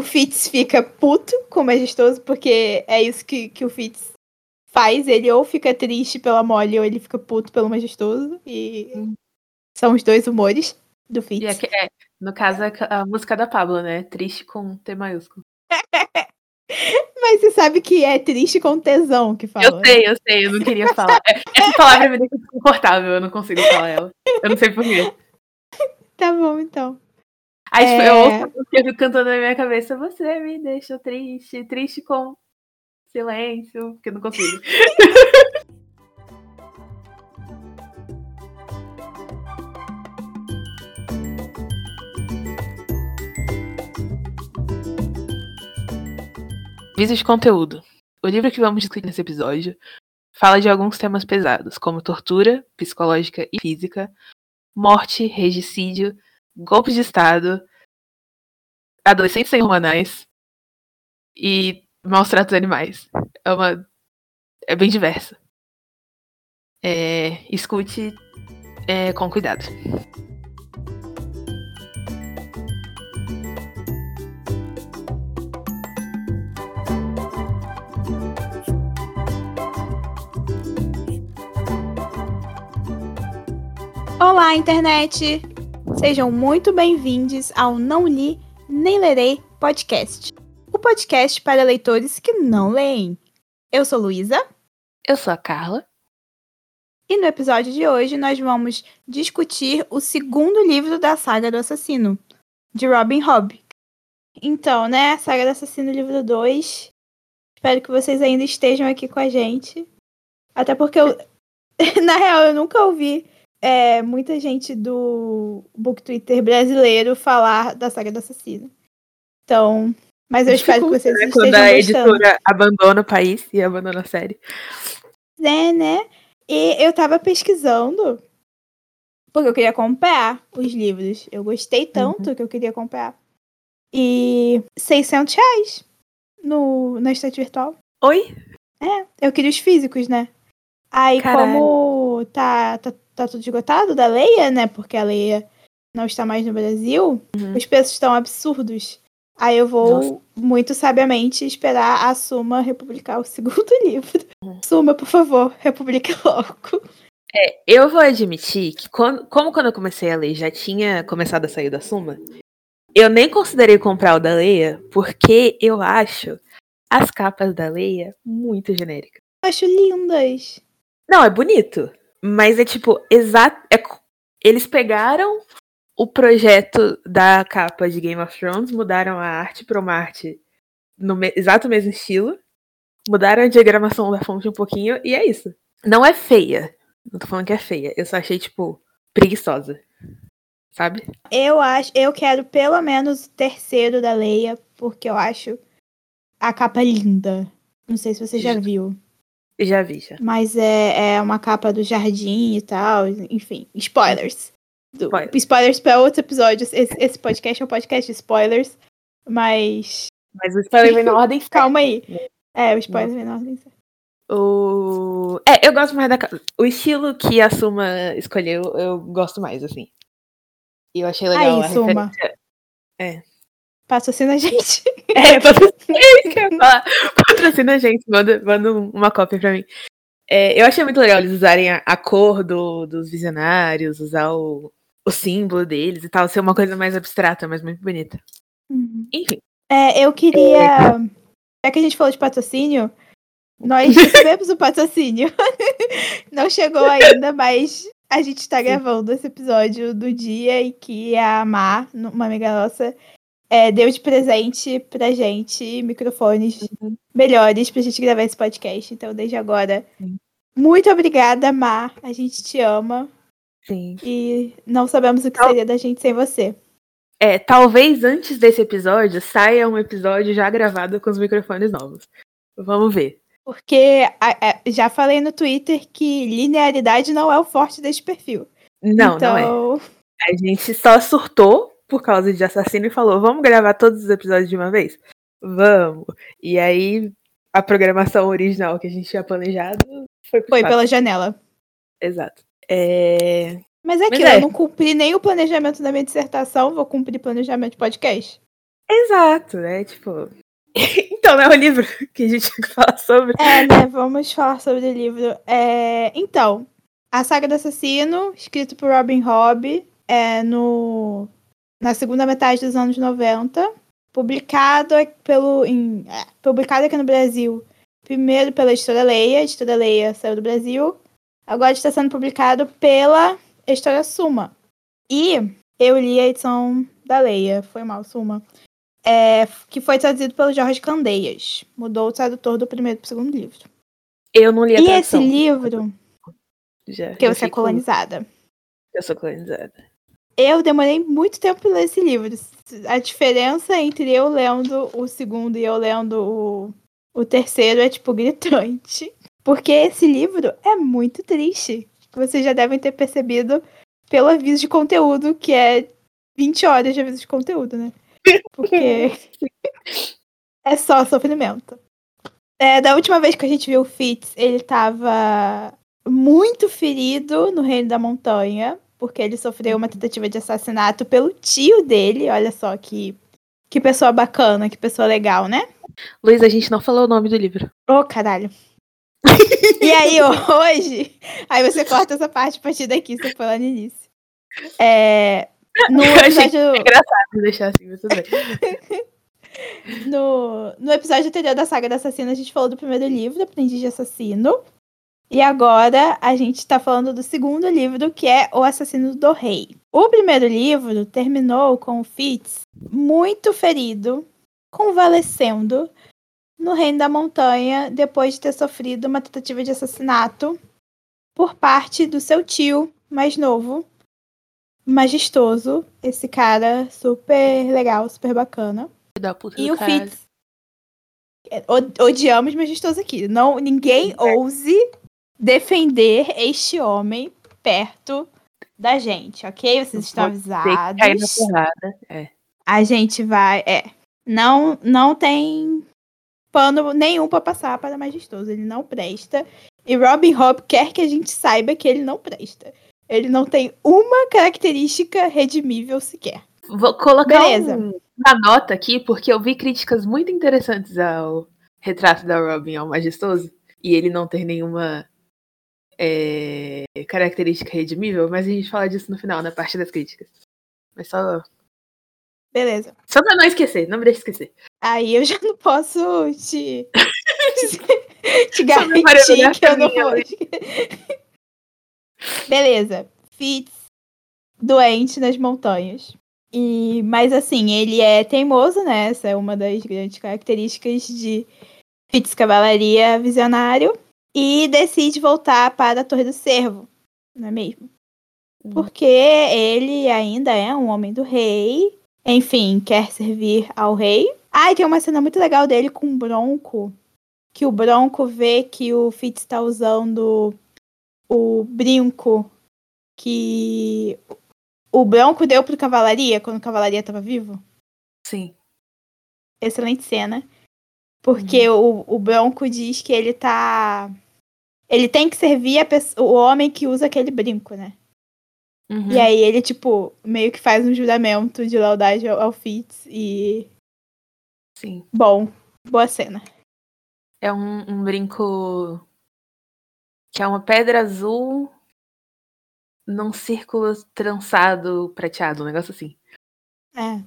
o Fitz fica puto com o majestoso, porque é isso que, que o Fitz faz. Ele ou fica triste pela Molly, ou ele fica puto pelo majestoso. E Hum. são os dois humores do Fitz. Aqui- é, no caso, é a música da Pablo, né? Triste com T maiúsculo. Mas você sabe que é triste com tesão que fala. Eu sei, eu sei, eu não queria falar. É, Essa palavra me deixa desconfortável, eu não consigo falar ela. Eu não sei porquê. Tá bom, então. Aí, tipo, É. eu ouço fico cantando na minha cabeça, você me deixa triste, triste com silêncio, porque eu não consigo. Aviso de conteúdo. O livro que vamos discutir nesse episódio fala de alguns temas pesados, como tortura psicológica e física, morte, regicídio, golpe de Estado, adolescentes sem hormonais e maus tratos animais. É uma. É bem diversa. É, escute é, com cuidado. Olá, internet! Sejam muito bem-vindos ao Não Li Nem Lerei podcast. O podcast para leitores que não leem. Eu sou Luísa Eu sou a Carla. e no episódio de hoje nós vamos discutir o segundo livro da saga do assassino, de Robin Hobb. Então, né, Saga do Assassino, livro 2. Espero que vocês ainda estejam aqui com a gente. Até porque eu, na real, eu nunca ouvi é, muita gente do Book Twitter brasileiro falar da Saga do Assassino. Então, mas eu espero que vocês Né, estejam Quando a gostando. editora abandona o país e abandona a série. É, né? E eu tava pesquisando porque eu queria comprar os livros. Eu gostei tanto que eu queria comprar. E 600 reais no, na estante virtual. Oi? É, eu queria os físicos, né? Aí, Caralho. como tá, tá, tá tudo esgotado da Leia, né? Porque a Leia não está mais no Brasil, Uhum. os preços estão absurdos. Aí eu vou, Nossa. muito sabiamente, esperar a Suma republicar o segundo livro. Uhum. Suma, por favor, republique logo. É, eu vou admitir que, quando- como quando eu comecei a ler já tinha começado a sair da Suma, eu nem considerei comprar o da Leia, porque eu acho as capas da Leia muito genéricas. Eu acho lindas. Não, é bonito, mas é tipo, exato. é eles pegaram o projeto da capa de Game of Thrones, mudaram a arte para uma arte no me- exato mesmo estilo, mudaram a diagramação da fonte um pouquinho, e é isso. Não é feia. Não tô falando que é feia. Eu só achei, tipo, preguiçosa. Sabe? Eu acho, eu quero pelo menos o terceiro da Leia, porque eu acho a capa linda. Não sei se você já viu. Já vi, já. Mas é, é uma capa do jardim e tal. Enfim, spoilers. Do- Spoiler. Spoilers para outro episódio. Esse, esse podcast é um podcast de spoilers. Mas Mas o spoiler vem na ordem calma aí. É, o spoiler vem na ordem certa. O... É, eu gosto mais da capa. O estilo que a Suma escolheu, eu gosto mais, assim. E eu achei legal Aí, a Suma. referência. Patrocina a gente. É, patrocina. Patrocina a gente, manda, manda um- uma cópia pra mim. É, eu achei muito legal eles usarem a, a cor do, dos visionários, usar o, o símbolo deles e tal, ser uma coisa mais abstrata, mas muito bonita. Uhum. Enfim, É, eu queria. Já que a gente falou de patrocínio, nós recebemos o patrocínio. Não chegou ainda, mas a gente tá gravando esse episódio do dia em que a Mar, uma amiga nossa, é, deu de presente pra gente microfones Uhum. melhores pra gente gravar esse podcast. Então, desde agora, Sim. muito obrigada, Mar. A gente te ama sim. e não sabemos o que Então- seria da gente sem você. É, talvez antes desse episódio saia um episódio já gravado com os microfones novos. Vamos ver. Porque a- a- já falei no Twitter que linearidade não é o forte desse perfil. Não, então, não é. A gente só surtou por causa de assassino e falou: vamos gravar todos os episódios de uma vez? Vamos. E aí a programação original que a gente tinha planejado foi, foi pela janela. Exato. É... Mas é Mas aquilo, é. eu não cumpri nem o planejamento da minha dissertação, vou cumprir planejamento de podcast. Exato, né? Tipo. então, não é o livro que a gente tem que falar sobre. É, né? Vamos falar sobre o livro. É... Então, a Saga do Assassino, escrito por Robin Hobb, é no... na segunda metade dos anos 90. Publicado pelo. Em... É, publicado aqui no Brasil. Primeiro pela editora Leia. A editora Leia saiu do Brasil. Agora está sendo publicado pela editora Suma. E eu li a edição da Leia. Foi mal, Suma. É, que foi traduzido pelo Jorge Candeias. Mudou o tradutor do primeiro para o segundo livro. Eu não li a E tradução. esse livro, Já, que já você é colonizada. Eu sou colonizada. Eu demorei muito tempo para ler esse livro. A diferença entre eu lendo o segundo e eu lendo o, o terceiro é, tipo, gritante. Porque esse livro é muito triste. Vocês já devem ter percebido pelo aviso de conteúdo, que é 20 horas de aviso de conteúdo, né? Porque é só sofrimento. É, da última vez que a gente viu o Fitz, ele tava muito ferido no Reino da Montanha, porque ele sofreu uma tentativa de assassinato pelo tio dele. Olha só que, que pessoa bacana, que pessoa legal, né? Luiz, a gente não falou o nome do livro. Ô, caralho. e aí, hoje. Aí você corta essa parte a partir daqui, você foi lá no início. É, no Eu achei episódio. Engraçado deixar assim, mas tudo bem. No, no episódio anterior da saga do assassino, a gente falou do primeiro livro, Aprendiz de Assassino. E agora a gente tá falando do segundo livro, que é O Assassino do Rei. O primeiro livro terminou com o Fitz muito ferido, convalescendo no Reino da Montanha depois de ter sofrido uma tentativa de assassinato por parte do seu tio mais novo, majestoso. Esse cara super legal, super bacana. E o. Fitz. É, Odiamos majestoso aqui. Não, ninguém ouse defender este homem perto da gente, ok? Vocês estão que cair na avisados. porrada. É. A gente vai. É. Não, não tem pano nenhum pra passar para majestoso. Ele não presta. E Robin Hobb quer que a gente saiba que ele não presta. Ele não tem uma característica redimível sequer. Vou colocar Beleza. um- uma nota aqui, porque eu vi críticas muito interessantes ao retrato da Robin ao majestoso. E ele não ter nenhuma é, característica redimível, mas a gente fala disso no final, na parte das críticas. Mas só, Beleza. só pra não esquecer, não me deixe esquecer. Aí eu já não posso te. te garantir que eu não vou. Beleza. Fitz doente nas montanhas. E, mas assim, ele é teimoso, né? Essa é uma das grandes características de Fitz Cavalaria Visionário. E decide voltar para a Torre do Cervo, não é mesmo? Uhum. Porque ele ainda é um homem do rei. Enfim, quer servir ao rei. Ah, e tem uma cena muito legal dele com o Bronco. Que o Bronco vê que o Fitz está usando o brinco que o Bronco deu pro Cavalaria quando o Cavalaria estava vivo. Sim. Excelente cena. Porque o, o Bronco diz que ele tá. Ele tem que servir a pessoa, o homem que usa aquele brinco, né? Uhum. E aí ele, tipo, meio que faz um juramento de lealdade ao, ao Fitz e. Sim. Bom, boa cena. É um, um brinco que é uma pedra azul num círculo trançado prateado, um negócio assim. É.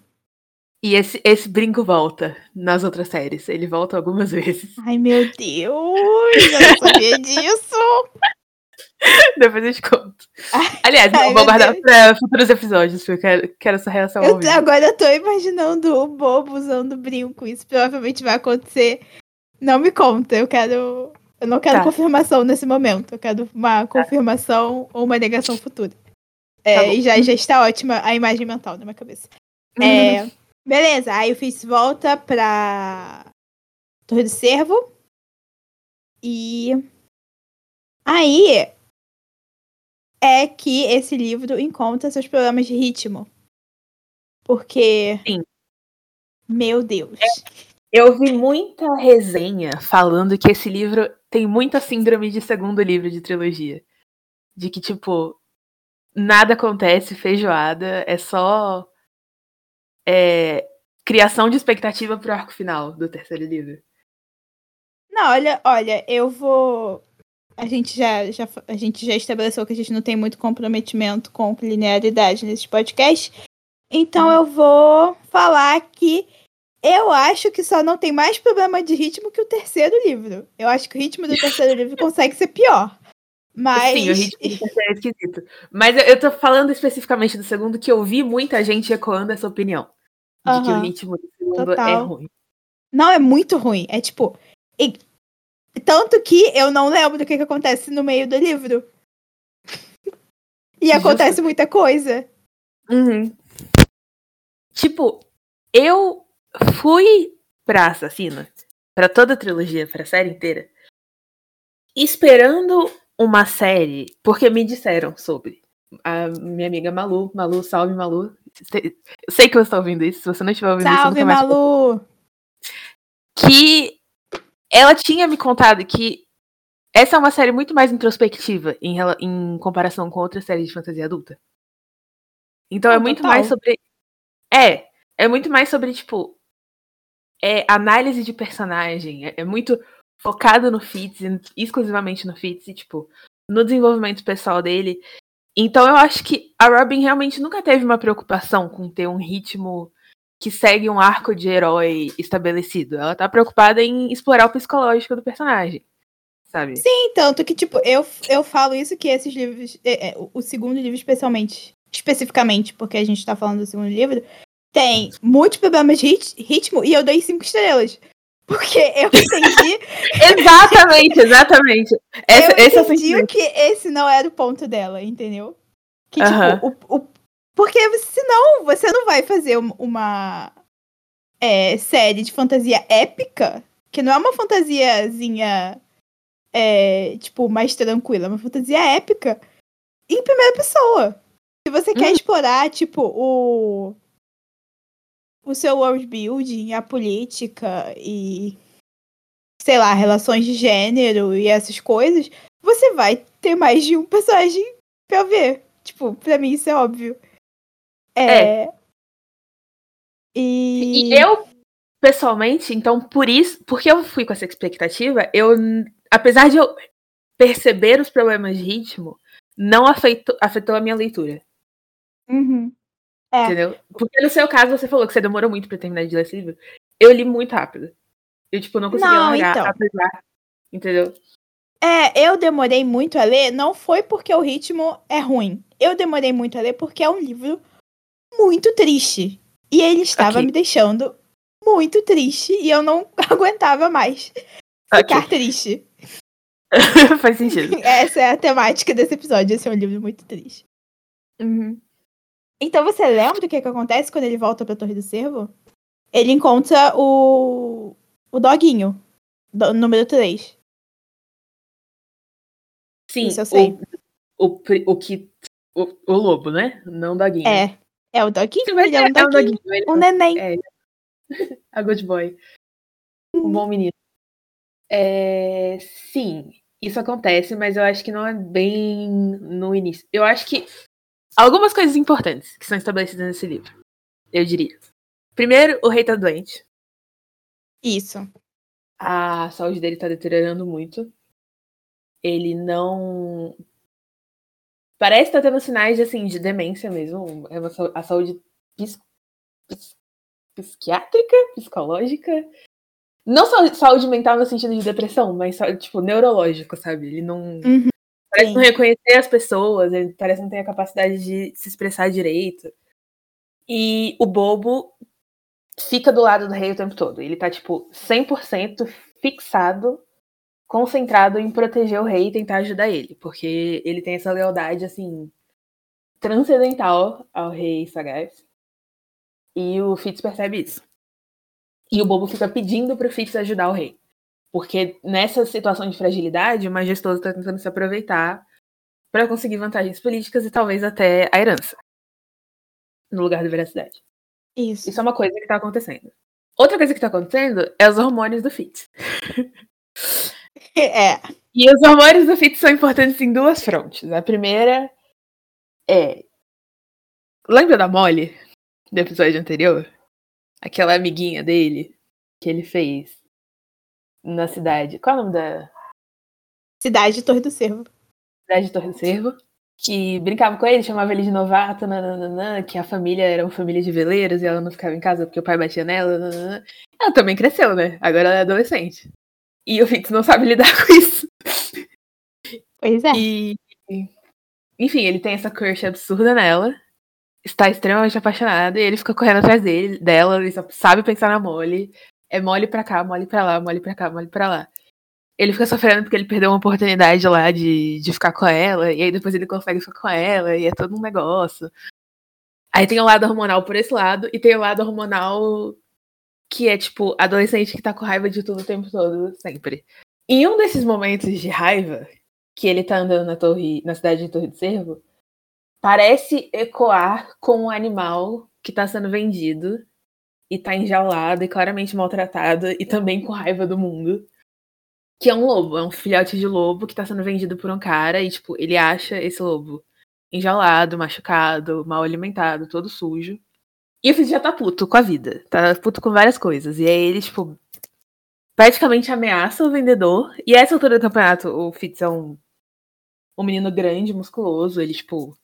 E esse, esse brinco volta nas outras séries. Ele volta algumas vezes. Ai, meu Deus! Eu não sabia disso! Depois eu te conto. Ai, Aliás, ai, eu vou guardar pra futuros episódios, porque eu quero, quero essa reação Eu, agora eu tô imaginando o bobo usando brinco. Isso provavelmente vai acontecer. Não me conta, eu quero. Eu não quero Tá. confirmação nesse momento. Eu quero uma confirmação ou uma negação futura. É, Tá bom. e já, já está ótima a imagem mental na minha cabeça. Uhum. É, beleza, aí o Fitz volta pra Torre do Cervo. E aí é que esse livro encontra seus problemas de ritmo. Porque. Sim. Meu Deus. Eu vi muita resenha falando que esse livro tem muita síndrome de segundo livro de trilogia. De que, tipo, nada acontece, feijoada, é só. É, criação de expectativa pro arco final do terceiro livro. Não, olha, olha, eu vou. A gente já, já, a gente já estabeleceu que a gente não tem muito comprometimento com linearidade nesse podcast. Então eu vou falar que eu acho que só não tem mais problema de ritmo que o terceiro livro. Eu acho que o ritmo do terceiro livro consegue ser pior. Mas. Sim, o ritmo é esquisito. Mas eu, eu tô falando especificamente do segundo, que eu vi muita gente ecoando essa opinião. De que o ritmo do segundo é total. ruim. Não, é muito ruim. É tipo. e- Tanto que eu não lembro do que, que acontece no meio do livro. E Justo. acontece muita coisa. Uhum. Tipo, eu fui pra Assassina, pra toda a trilogia, pra série inteira, esperando uma série, porque me disseram sobre. A minha amiga Malu, Malu, salve Malu. Eu sei que você tá ouvindo isso, se você não estiver ouvindo Salve, isso, mais Malu! que ela tinha me contado que essa é uma série muito mais introspectiva em, em comparação com outras séries de fantasia adulta. Então é Não, muito mais sobre. É, é muito mais sobre, tipo. É análise de personagem. É, é muito focado no Fitz, exclusivamente no Fitz, e, tipo, no desenvolvimento pessoal dele. Então eu acho que a Robin realmente nunca teve uma preocupação com ter um ritmo que segue um arco de herói estabelecido. Ela tá preocupada em explorar o psicológico do personagem. Sabe? Sim, tanto que, tipo, eu, eu falo isso que esses livros. é, é, o- o segundo livro, especialmente. Especificamente, porque a gente tá falando do segundo livro, tem muitos problemas de rit- ritmo e eu dei cinco estrelas. Porque eu entendi, Exatamente, exatamente. Essa, eu esse é o entendi que esse não era o ponto dela, entendeu? Que, tipo, Aham. o, o- porque senão você não vai fazer um- uma é, série de fantasia épica, que não é uma fantasiazinha, é, tipo, mais tranquila, é uma fantasia épica em primeira pessoa. Se você quer Hum. explorar, tipo, o o seu world building, a política e sei lá, relações de gênero e essas coisas, você vai ter mais de um personagem pra ver. Tipo, pra mim isso é óbvio. É. E... E eu, pessoalmente, então, por isso, porque eu fui com essa expectativa, eu, apesar de eu perceber os problemas de ritmo, não afetou, afetou a minha leitura. Uhum. É. Entendeu? Porque no seu caso, você falou que você demorou muito pra terminar de ler esse livro. Eu li muito rápido. Eu, tipo, não conseguia Não, largar, então. apesar. Entendeu? É, eu demorei muito a ler, não foi porque o ritmo é ruim. Eu demorei muito a ler porque é um livro muito triste. E ele estava Ok. me deixando muito triste e eu não aguentava mais ficar triste. Faz sentido. Essa é a temática desse episódio. Esse é um livro muito triste. Uhum. Então você lembra do que, que acontece quando ele volta pra Torre do Cervo? Ele encontra o. o doguinho. Do, número 3. Sim, Isso eu sei. O, o, o que. O, o lobo, né? Não o doguinho. É. É o doguinho? Ele é um é, é um doguinho. doguinho. ele- Um neném. É, a good boy. Um bom menino. É, sim, isso acontece, mas eu acho que não é bem no início. Eu acho que algumas coisas importantes que são estabelecidas nesse livro, eu diria. Primeiro, o rei tá doente. Isso. A saúde dele tá deteriorando muito. Ele não. Parece estar tendo sinais de, assim, de demência mesmo. É a saúde pis- pis- psiquiátrica, psicológica. Não só saúde mental no sentido de depressão, mas só, tipo, neurológico, sabe? Ele não. Uhum, Parece sim. não reconhecer as pessoas, ele parece não ter a capacidade de se expressar direito. E o bobo fica do lado do rei o tempo todo. Ele tá, tipo, 100% fixado, concentrado em proteger o rei e tentar ajudar ele. Porque ele tem essa lealdade, assim, transcendental ao rei Sagaz. E o Fitz percebe isso. E o bobo fica pedindo pro Fitz ajudar o rei. Porque nessa situação de fragilidade, o majestoso tá tentando se aproveitar para conseguir vantagens políticas e talvez até a herança. No lugar da veracidade. Isso. Isso é uma coisa que tá acontecendo. Outra coisa que tá acontecendo é os hormônios do Fitz. É. E os hormônios do Fitz são importantes em duas frontes. A primeira é. Lembra da Molly? Do episódio anterior? aquela amiguinha dele que ele fez na cidade. Qual é o nome da Cidade de Torre do Cervo. cidade de Torre do Cervo? Que brincava com ele, chamava ele de novato, nananana, que a família era uma família de veleiros e ela não ficava em casa porque o pai batia nela. nananana. Ela também cresceu, né? Agora ela é adolescente. E o Fitz não sabe lidar com isso. Pois é. E. Enfim, ele tem essa crush absurda nela. Está extremamente apaixonado e ele fica correndo atrás dele, dela, ele só sabe pensar na Molly. É mole pra cá, mole pra lá, mole pra cá, mole pra lá. Ele fica sofrendo porque ele perdeu uma oportunidade lá de, de ficar com ela, e aí depois ele consegue ficar com ela, e é todo um negócio. Aí tem o lado hormonal por esse lado, e tem o lado hormonal que é tipo adolescente que tá com raiva de tudo o tempo todo, sempre. Em um desses momentos de raiva, que ele tá andando na torre, na cidade de Torre do Cervo, parece ecoar com um animal que tá sendo vendido e tá enjaulado e claramente maltratado e também com raiva do mundo. Que é um lobo, é um filhote de lobo que tá sendo vendido por um cara e, tipo, ele acha esse lobo enjaulado, machucado, mal alimentado, todo sujo. E o Fitz já tá puto com a vida, tá puto com várias coisas. E aí ele, tipo, praticamente ameaça o vendedor. E a essa altura do campeonato, o Fitz é um, um menino grande, musculoso, ele, tipo,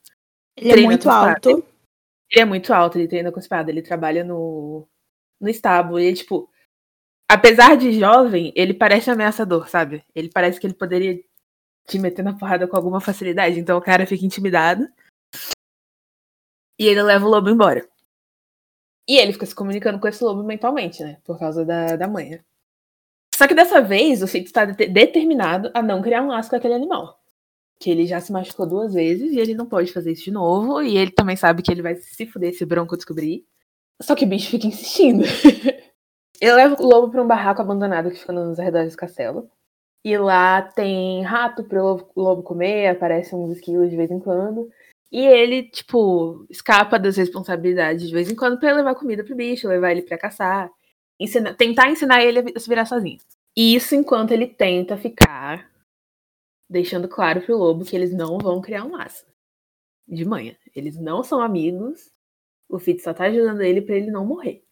Ele é muito alto. ele é muito alto, ele treina com espada, ele trabalha no, no estábulo. E ele, tipo, apesar de jovem, ele parece ameaçador, sabe? Ele parece que ele poderia te meter na porrada com alguma facilidade. Então o cara fica intimidado. E ele leva o lobo embora. E ele fica se comunicando com esse lobo mentalmente, né? Por causa da, da manha. Só que dessa vez o Fitz está de- determinado a não criar um laço com aquele animal. Que ele já se machucou duas vezes e ele não pode fazer isso de novo. E ele também sabe que ele vai se fuder se o Bronco descobrir. Só que o bicho fica insistindo. ele leva o lobo para um barraco abandonado que fica nos arredores do castelo. E lá tem rato lobo, o lobo comer, aparecem uns esquilos de vez em quando. E ele, tipo, escapa das responsabilidades de vez em quando pra levar comida pro bicho, levar ele pra caçar. ensina- tentar ensinar ele a se virar sozinho. E isso enquanto ele tenta ficar deixando claro pro lobo que eles não vão criar um laço. De manhã. Eles não são amigos. O Fitz só tá ajudando ele pra ele não morrer.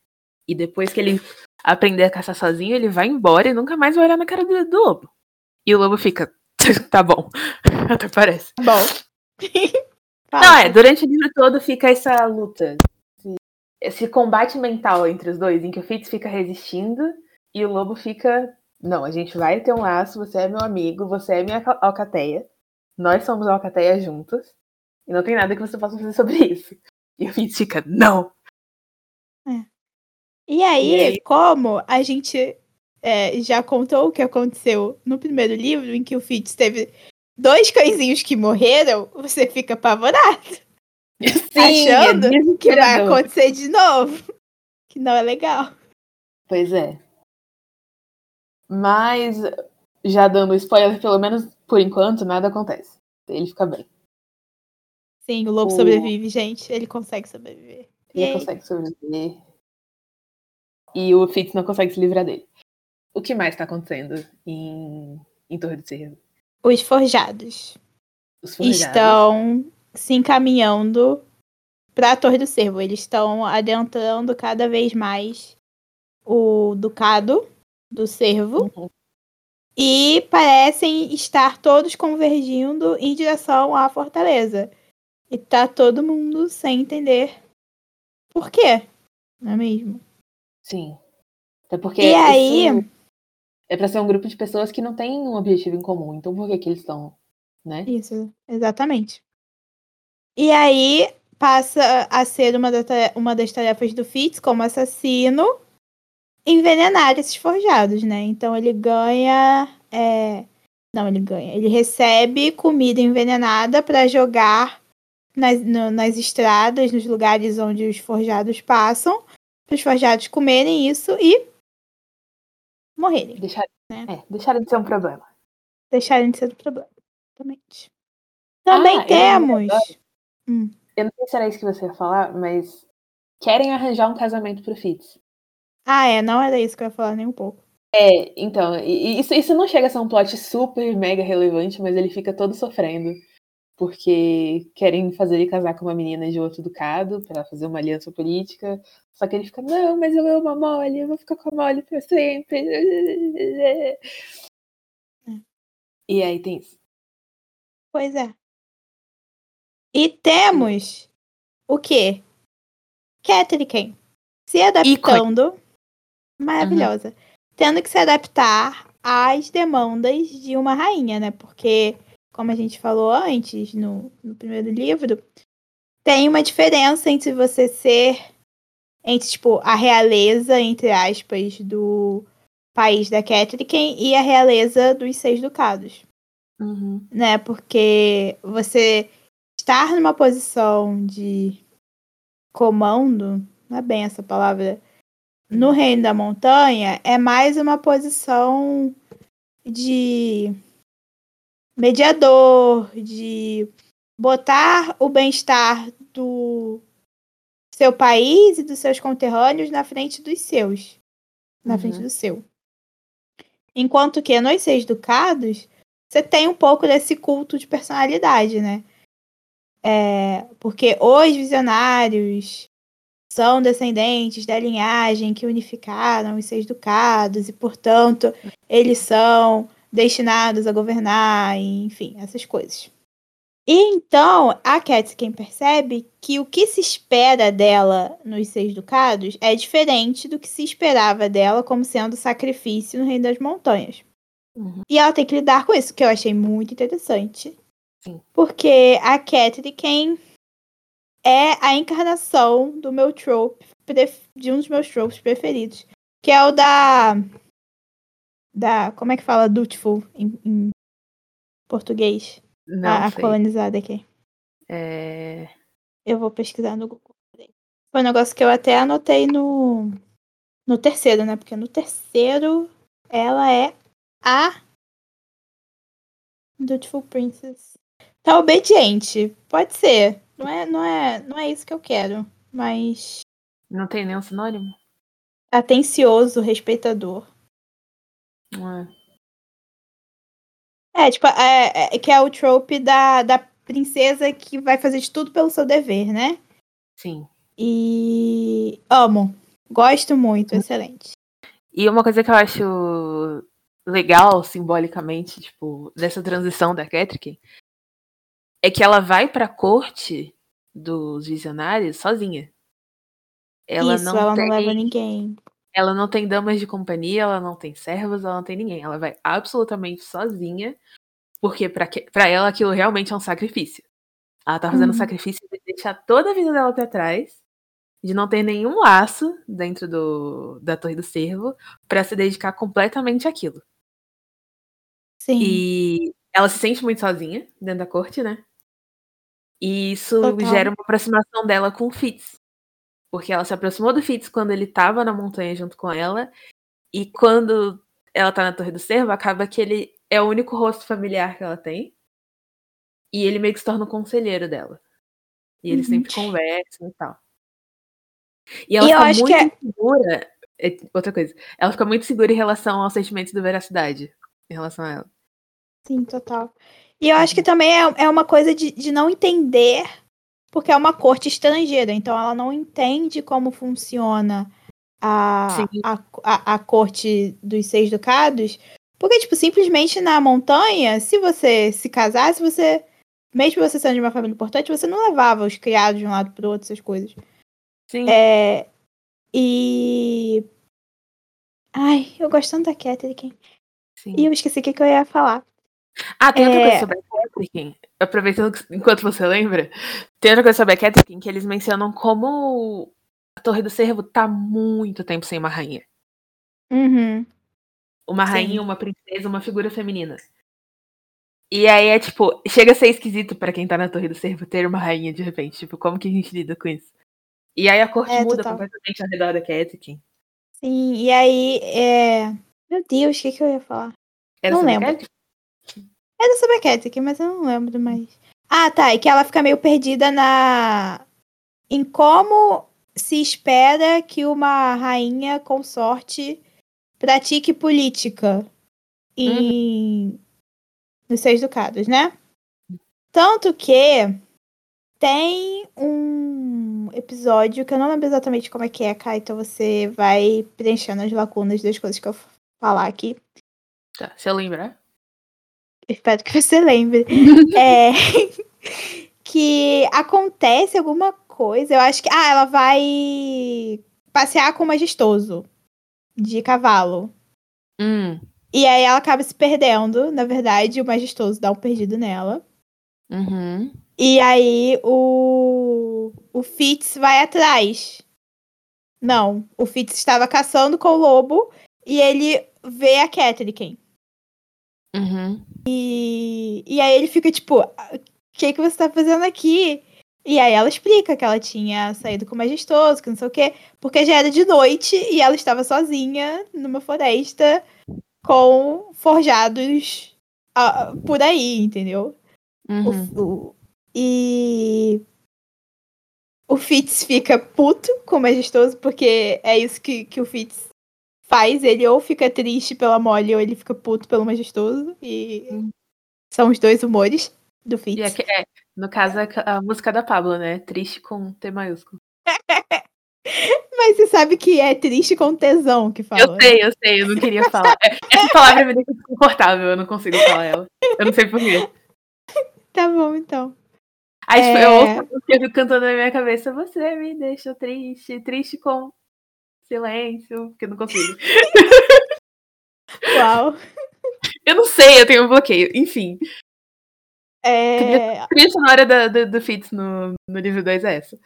E depois que ele aprender a caçar sozinho, ele vai embora e nunca mais vai olhar na cara do, do lobo. E o lobo fica, tá bom. Até parece. Bom. Não, é, durante o livro todo fica essa luta. Esse, esse combate mental entre os dois, em que o Fitz fica resistindo e o lobo fica. Não, a gente vai ter um laço, você é meu amigo, você é minha alca- alcateia. Nós somos alcateia juntos. E não tem nada que você possa fazer sobre isso. E o Fitz fica, não! E aí, E aí? como a gente é, já contou o que aconteceu no primeiro livro, em que o Fitz teve dois cãezinhos que morreram, você fica apavorado, Sim, achando é que vai acontecer de novo. Que não é legal. Pois é. Mas, já dando spoiler, pelo menos por enquanto, nada acontece. Ele fica bem. Sim, o lobo O- sobrevive, gente. Ele consegue sobreviver. Ele Yay. consegue sobreviver. E o Fitz não consegue se livrar dele. O que mais tá acontecendo em, em Torre do Cerro? Os forjados Os forjados. estão se encaminhando para a Torre do Cervo. Eles estão adentrando cada vez mais o ducado do Cervo Uhum. e parecem estar todos convergindo em direção à fortaleza. E tá todo mundo sem entender por quê, não é mesmo? Sim. Até porque E aí, é pra ser um grupo de pessoas que não tem um objetivo em comum. Então por que que eles estão, né? Isso, exatamente. E aí passa a ser uma, da uma das tarefas do Fitz como assassino envenenar esses forjados, né? Então ele ganha. é, Não, ele ganha. Ele recebe comida envenenada para jogar nas, no- nas estradas, nos lugares onde os forjados passam, para os forjados comerem isso e morrerem. Deixar, Né? é, deixaram de ser um problema. Deixarem de ser do problema. Exatamente. Também Ah, eu temos. Eu não sei se era isso que você ia falar, mas querem arranjar um casamento pro Fitz. Ah, é, não era isso que eu ia falar nem um pouco. É, então, isso, isso não chega a ser um plot super mega relevante, mas ele fica todo sofrendo. Porque querem fazer ele casar com uma menina de outro ducado para fazer uma aliança política. Só que ele fica, não, mas eu amo a Molly, eu vou ficar com a Molly pra sempre. É. E aí tem isso. Pois é. E temos o quê? Catherine se adaptando. Maravilhosa. Uhum. Tendo que se adaptar às demandas de uma rainha, né? Porque como a gente falou antes no, no primeiro livro, tem uma diferença entre você ser entre tipo a realeza entre aspas do país da Catherine e a realeza dos seis ducados, uhum. né? Porque você estar numa posição de comando, não é bem essa palavra, no reino da montanha é mais uma posição de mediador, de botar o bem-estar do seu país e dos seus conterrâneos na frente dos seus. Na uhum. frente do seu. Enquanto que nos Seis Ducados, você tem um pouco desse culto de personalidade, né? É, porque os visionários são descendentes da linhagem que unificaram os seis ducados e, portanto, eles são destinados a governar, enfim, essas coisas. E então a quem percebe que o que se espera dela nos Seis Ducados é diferente do que se esperava dela como sendo sacrifício no Reino das Montanhas. Uhum. E ela tem que lidar com isso, que eu achei muito interessante. Sim. Porque a quem é a encarnação do meu trope, de um dos meus tropes preferidos, que é o da da. Como é que fala dutiful em, em português? Não, a, a colonizada aqui. É... Eu vou pesquisar no Google. Foi um negócio que eu até anotei no. No terceiro, né? Porque no terceiro ela é a Dutiful Princess. Tá obediente. Pode ser. Não é, não é, não é isso que eu quero. Mas. Não tem nenhum sinônimo? Atencioso, respeitador. É. é, tipo, é, é, que é o trope da, da princesa que vai fazer de tudo pelo seu dever, né? Sim. E amo. Gosto muito, hum. excelente. E uma coisa que eu acho legal, simbolicamente, tipo, dessa transição da Catrick, é que ela vai pra corte dos visionários sozinha. Ela Isso, não ela tem... não leva ninguém. Ela não tem damas de companhia, ela não tem servos, ela não tem ninguém. Ela vai absolutamente sozinha, porque para ela aquilo realmente é um sacrifício. Ela tá fazendo uhum. um sacrifício de deixar toda a vida dela pra trás, de não ter nenhum laço dentro do, da Torre do Cervo, para se dedicar completamente àquilo. Sim. E ela se sente muito sozinha dentro da corte, né? E isso Total. gera uma aproximação dela com o Fitz. Porque ela se aproximou do Fitz quando ele tava na montanha junto com ela. E quando ela tá na Torre do Cervo, acaba que ele é o único rosto familiar que ela tem. E ele meio que se torna o conselheiro dela. E eles uhum. sempre conversam e tal. E ela e fica muito é... segura. É, outra coisa. Ela fica muito segura em relação aos sentimentos de veracidade. Em relação a ela. Sim, total. E eu acho que uhum. também é, é uma coisa de, de não entender porque é uma corte estrangeira, então ela não entende como funciona a, a, a, a, corte dos seis ducados. Porque, tipo, simplesmente na montanha, se você se casasse, você. Mesmo você sendo de uma família importante, você não levava os criados de um lado pro outro, essas coisas. Sim. É, e. Ai, eu gosto tanto da Catherine. Sim. E eu esqueci o que, que eu ia falar. Ah, tem outra é... coisa sobre a Catherine aproveitando enquanto você lembra, tem outra coisa sobre a Catherine que eles mencionam como a Torre do Cervo tá muito tempo sem uma rainha. Uhum. Uma Sim. rainha, uma princesa, uma figura feminina. E aí é tipo, chega a ser esquisito para quem tá na Torre do Cervo ter uma rainha de repente. Tipo, como que a gente lida com isso? E aí a corte é, muda total. completamente ao redor da Catherine. Sim, e aí é. Meu Deus, o que, que eu ia falar? Era não lembro. É da Saber aqui, mas eu não lembro mais. Ah, tá. E que ela fica meio perdida na. em como se espera que uma rainha consorte pratique política em. Uhum. nos Seis Ducados, né? Tanto que tem um episódio que eu não lembro exatamente como é que é, Kai, então você vai preenchendo as lacunas das coisas que eu falar aqui. Tá, se eu lembrar. Espero que você lembre. é, que acontece alguma coisa, eu acho que. Ah, ela vai passear com o majestoso de cavalo. Hum. E aí ela acaba se perdendo. Na verdade, o majestoso dá um perdido nela. Uhum. E aí o, o Fitz vai atrás. Não, o Fitz estava caçando com o lobo e ele vê a Catherine. Uhum. E, e aí ele fica tipo, o que, que você tá fazendo aqui? E aí ela explica que ela tinha saído com o majestoso, que não sei o quê, porque já era de noite e ela estava sozinha numa floresta com forjados uh, por aí, entendeu? Uhum. O, o, e o Fitz fica puto com o majestoso, porque é isso que, que o Fitz faz. Ele ou fica triste pela mole, ou ele fica puto pelo majestoso. E são os dois humores do Fitz. E é, é, no caso, é a música da Pablo, né? Triste com T maiúsculo. Mas você sabe que é triste com tesão que fala. Eu sei, eu sei, eu não queria falar. É, Essa palavra me deixa desconfortável, eu não consigo falar ela. Eu não sei porquê. Tá bom, então. Aí, tipo, É. eu ouço a música cantando na minha cabeça, você me deixa triste, triste com silêncio, porque eu não consigo. Uau. Eu não sei, eu tenho um bloqueio. Enfim, É, a trilha sonora da- do, do Fitz no, no livro 2 é essa.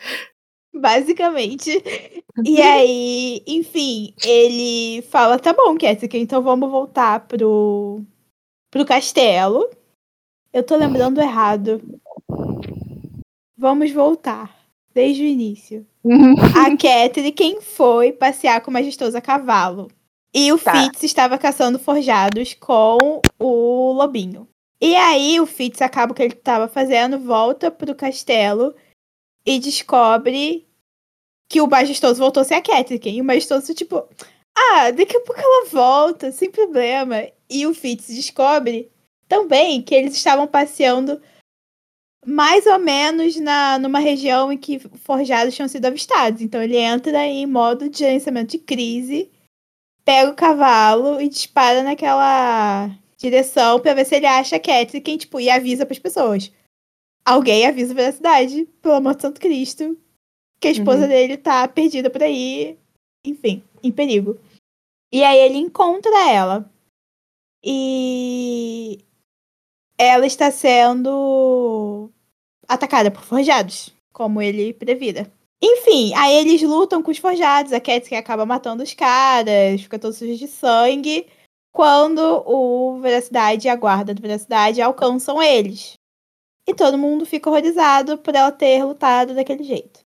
basicamente. E aí, enfim, ele fala: tá bom, Kética, então vamos voltar pro, pro castelo. Eu tô lembrando errado. Vamos voltar. Desde o início. A Catherine quem foi passear com o majestoso a cavalo. E o Tá. Fitz estava caçando forjados com o lobinho. E aí o Fitz acaba o que ele estava fazendo, volta pro castelo e descobre que o majestoso voltou a ser a Catherine. E o majestoso, tipo, ah, daqui a pouco ela volta, sem problema. E o Fitz descobre também que eles estavam passeando mais ou menos na, numa região em que forjados tinham sido avistados. Então ele entra em modo de gerenciamento de crise, pega o cavalo e dispara naquela direção pra ver se ele acha a Catherine, tipo, e avisa pras pessoas. Alguém avisa pra cidade, pelo amor de Santo Cristo, que a esposa Uhum. dele tá perdida por aí, enfim, em perigo. E aí ele encontra ela. E ela está sendo atacada por forjados, como ele previra. Enfim, aí eles lutam com os forjados, a Catherine acaba matando os caras, fica todo sujo de sangue, quando o Veracidade e a guarda do Veracidade alcançam eles. E todo mundo fica horrorizado por ela ter lutado daquele jeito.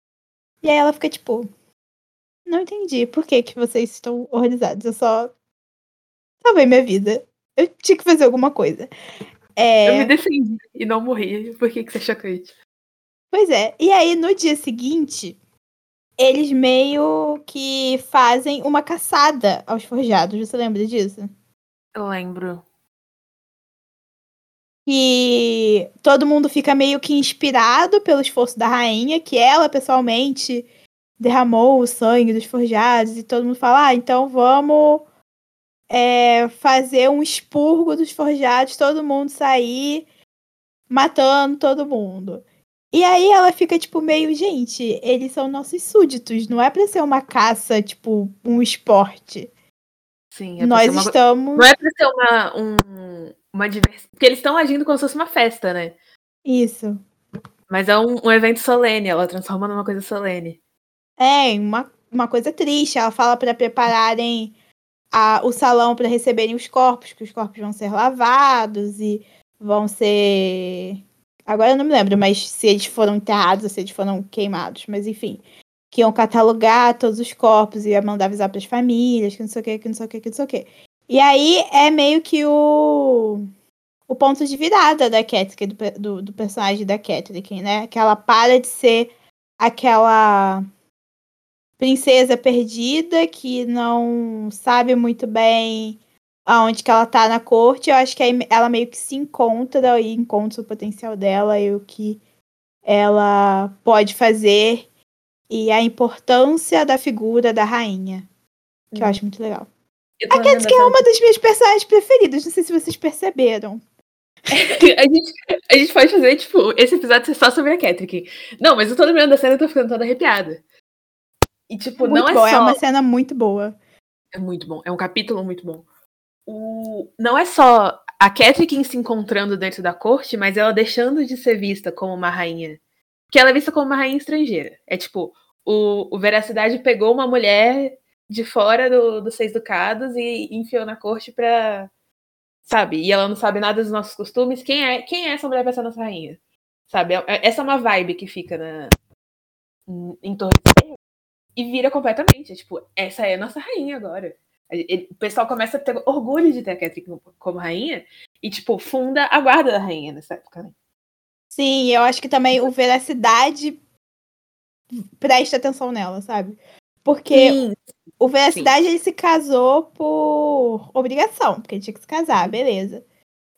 E aí ela fica tipo, não entendi por que, que vocês estão horrorizados, eu só salvei minha vida. Eu tinha que fazer alguma coisa. É... Eu me defendi e não morri. Por que, que você é chocante? Pois é. E aí, no dia seguinte, eles meio que fazem uma caçada aos forjados. Você lembra disso? Eu lembro. E todo mundo fica meio que inspirado pelo esforço da rainha, que ela pessoalmente derramou o sangue dos forjados, e todo mundo fala: ah, então vamos é, fazer um expurgo dos forjados, todo mundo sair matando todo mundo. E aí ela fica, tipo, meio, gente, eles são nossos súditos, não é pra ser uma caça, tipo, um esporte. Sim, é Nós uma- estamos. Não é pra ser uma, um, uma diversão. Porque eles estão agindo como se fosse uma festa, né? Isso. Mas é um, um evento solene, ela transforma numa coisa solene. É, uma, uma coisa triste. Ela fala para prepararem a, o salão para receberem os corpos, que os corpos vão ser lavados e vão ser. Agora eu não me lembro, mas se eles foram enterrados ou se eles foram queimados, mas enfim. Que iam catalogar todos os corpos e ia mandar avisar para as famílias, que não sei o que, que não sei o que, que não sei o que. E aí é meio que o, o ponto de virada da Catherine, do, do, do personagem da Catherine, né? Que ela para de ser aquela princesa perdida que não sabe muito bem aonde que ela tá na corte, eu acho que ela meio que se encontra e encontra o potencial dela e o que ela pode fazer e a importância da figura da rainha, que hum. eu acho muito legal. A Cat é uma das minhas personagens preferidas, não sei se vocês perceberam. a, gente, a gente pode fazer, tipo, esse episódio ser só sobre a Catrick. Não, mas eu tô lembrando da cena e tô ficando toda arrepiada. E, tipo, muito não é bom, é só. É uma cena muito boa. É muito bom, é um capítulo muito bom. O... Não é só a Catrick se encontrando dentro da corte, mas ela deixando de ser vista como uma rainha. Porque ela é vista como uma rainha estrangeira. É tipo, o, o Veracidade pegou uma mulher de fora do, dos Seis Ducados e enfiou na corte pra sabe? E ela não sabe nada dos nossos costumes. Quem é, quem é essa mulher pra ser nossa rainha? Sabe? É, é, essa é uma vibe que fica na, em de e vira completamente. É, tipo, essa é a nossa rainha agora. O pessoal começa a ter orgulho de ter a Catherine como rainha e, tipo, funda a guarda da rainha nessa época, né? Sim, eu acho que também o Veracidade presta atenção nela, sabe? Porque Sim. o Veracidade ele se casou por obrigação, porque ele tinha que se casar, beleza.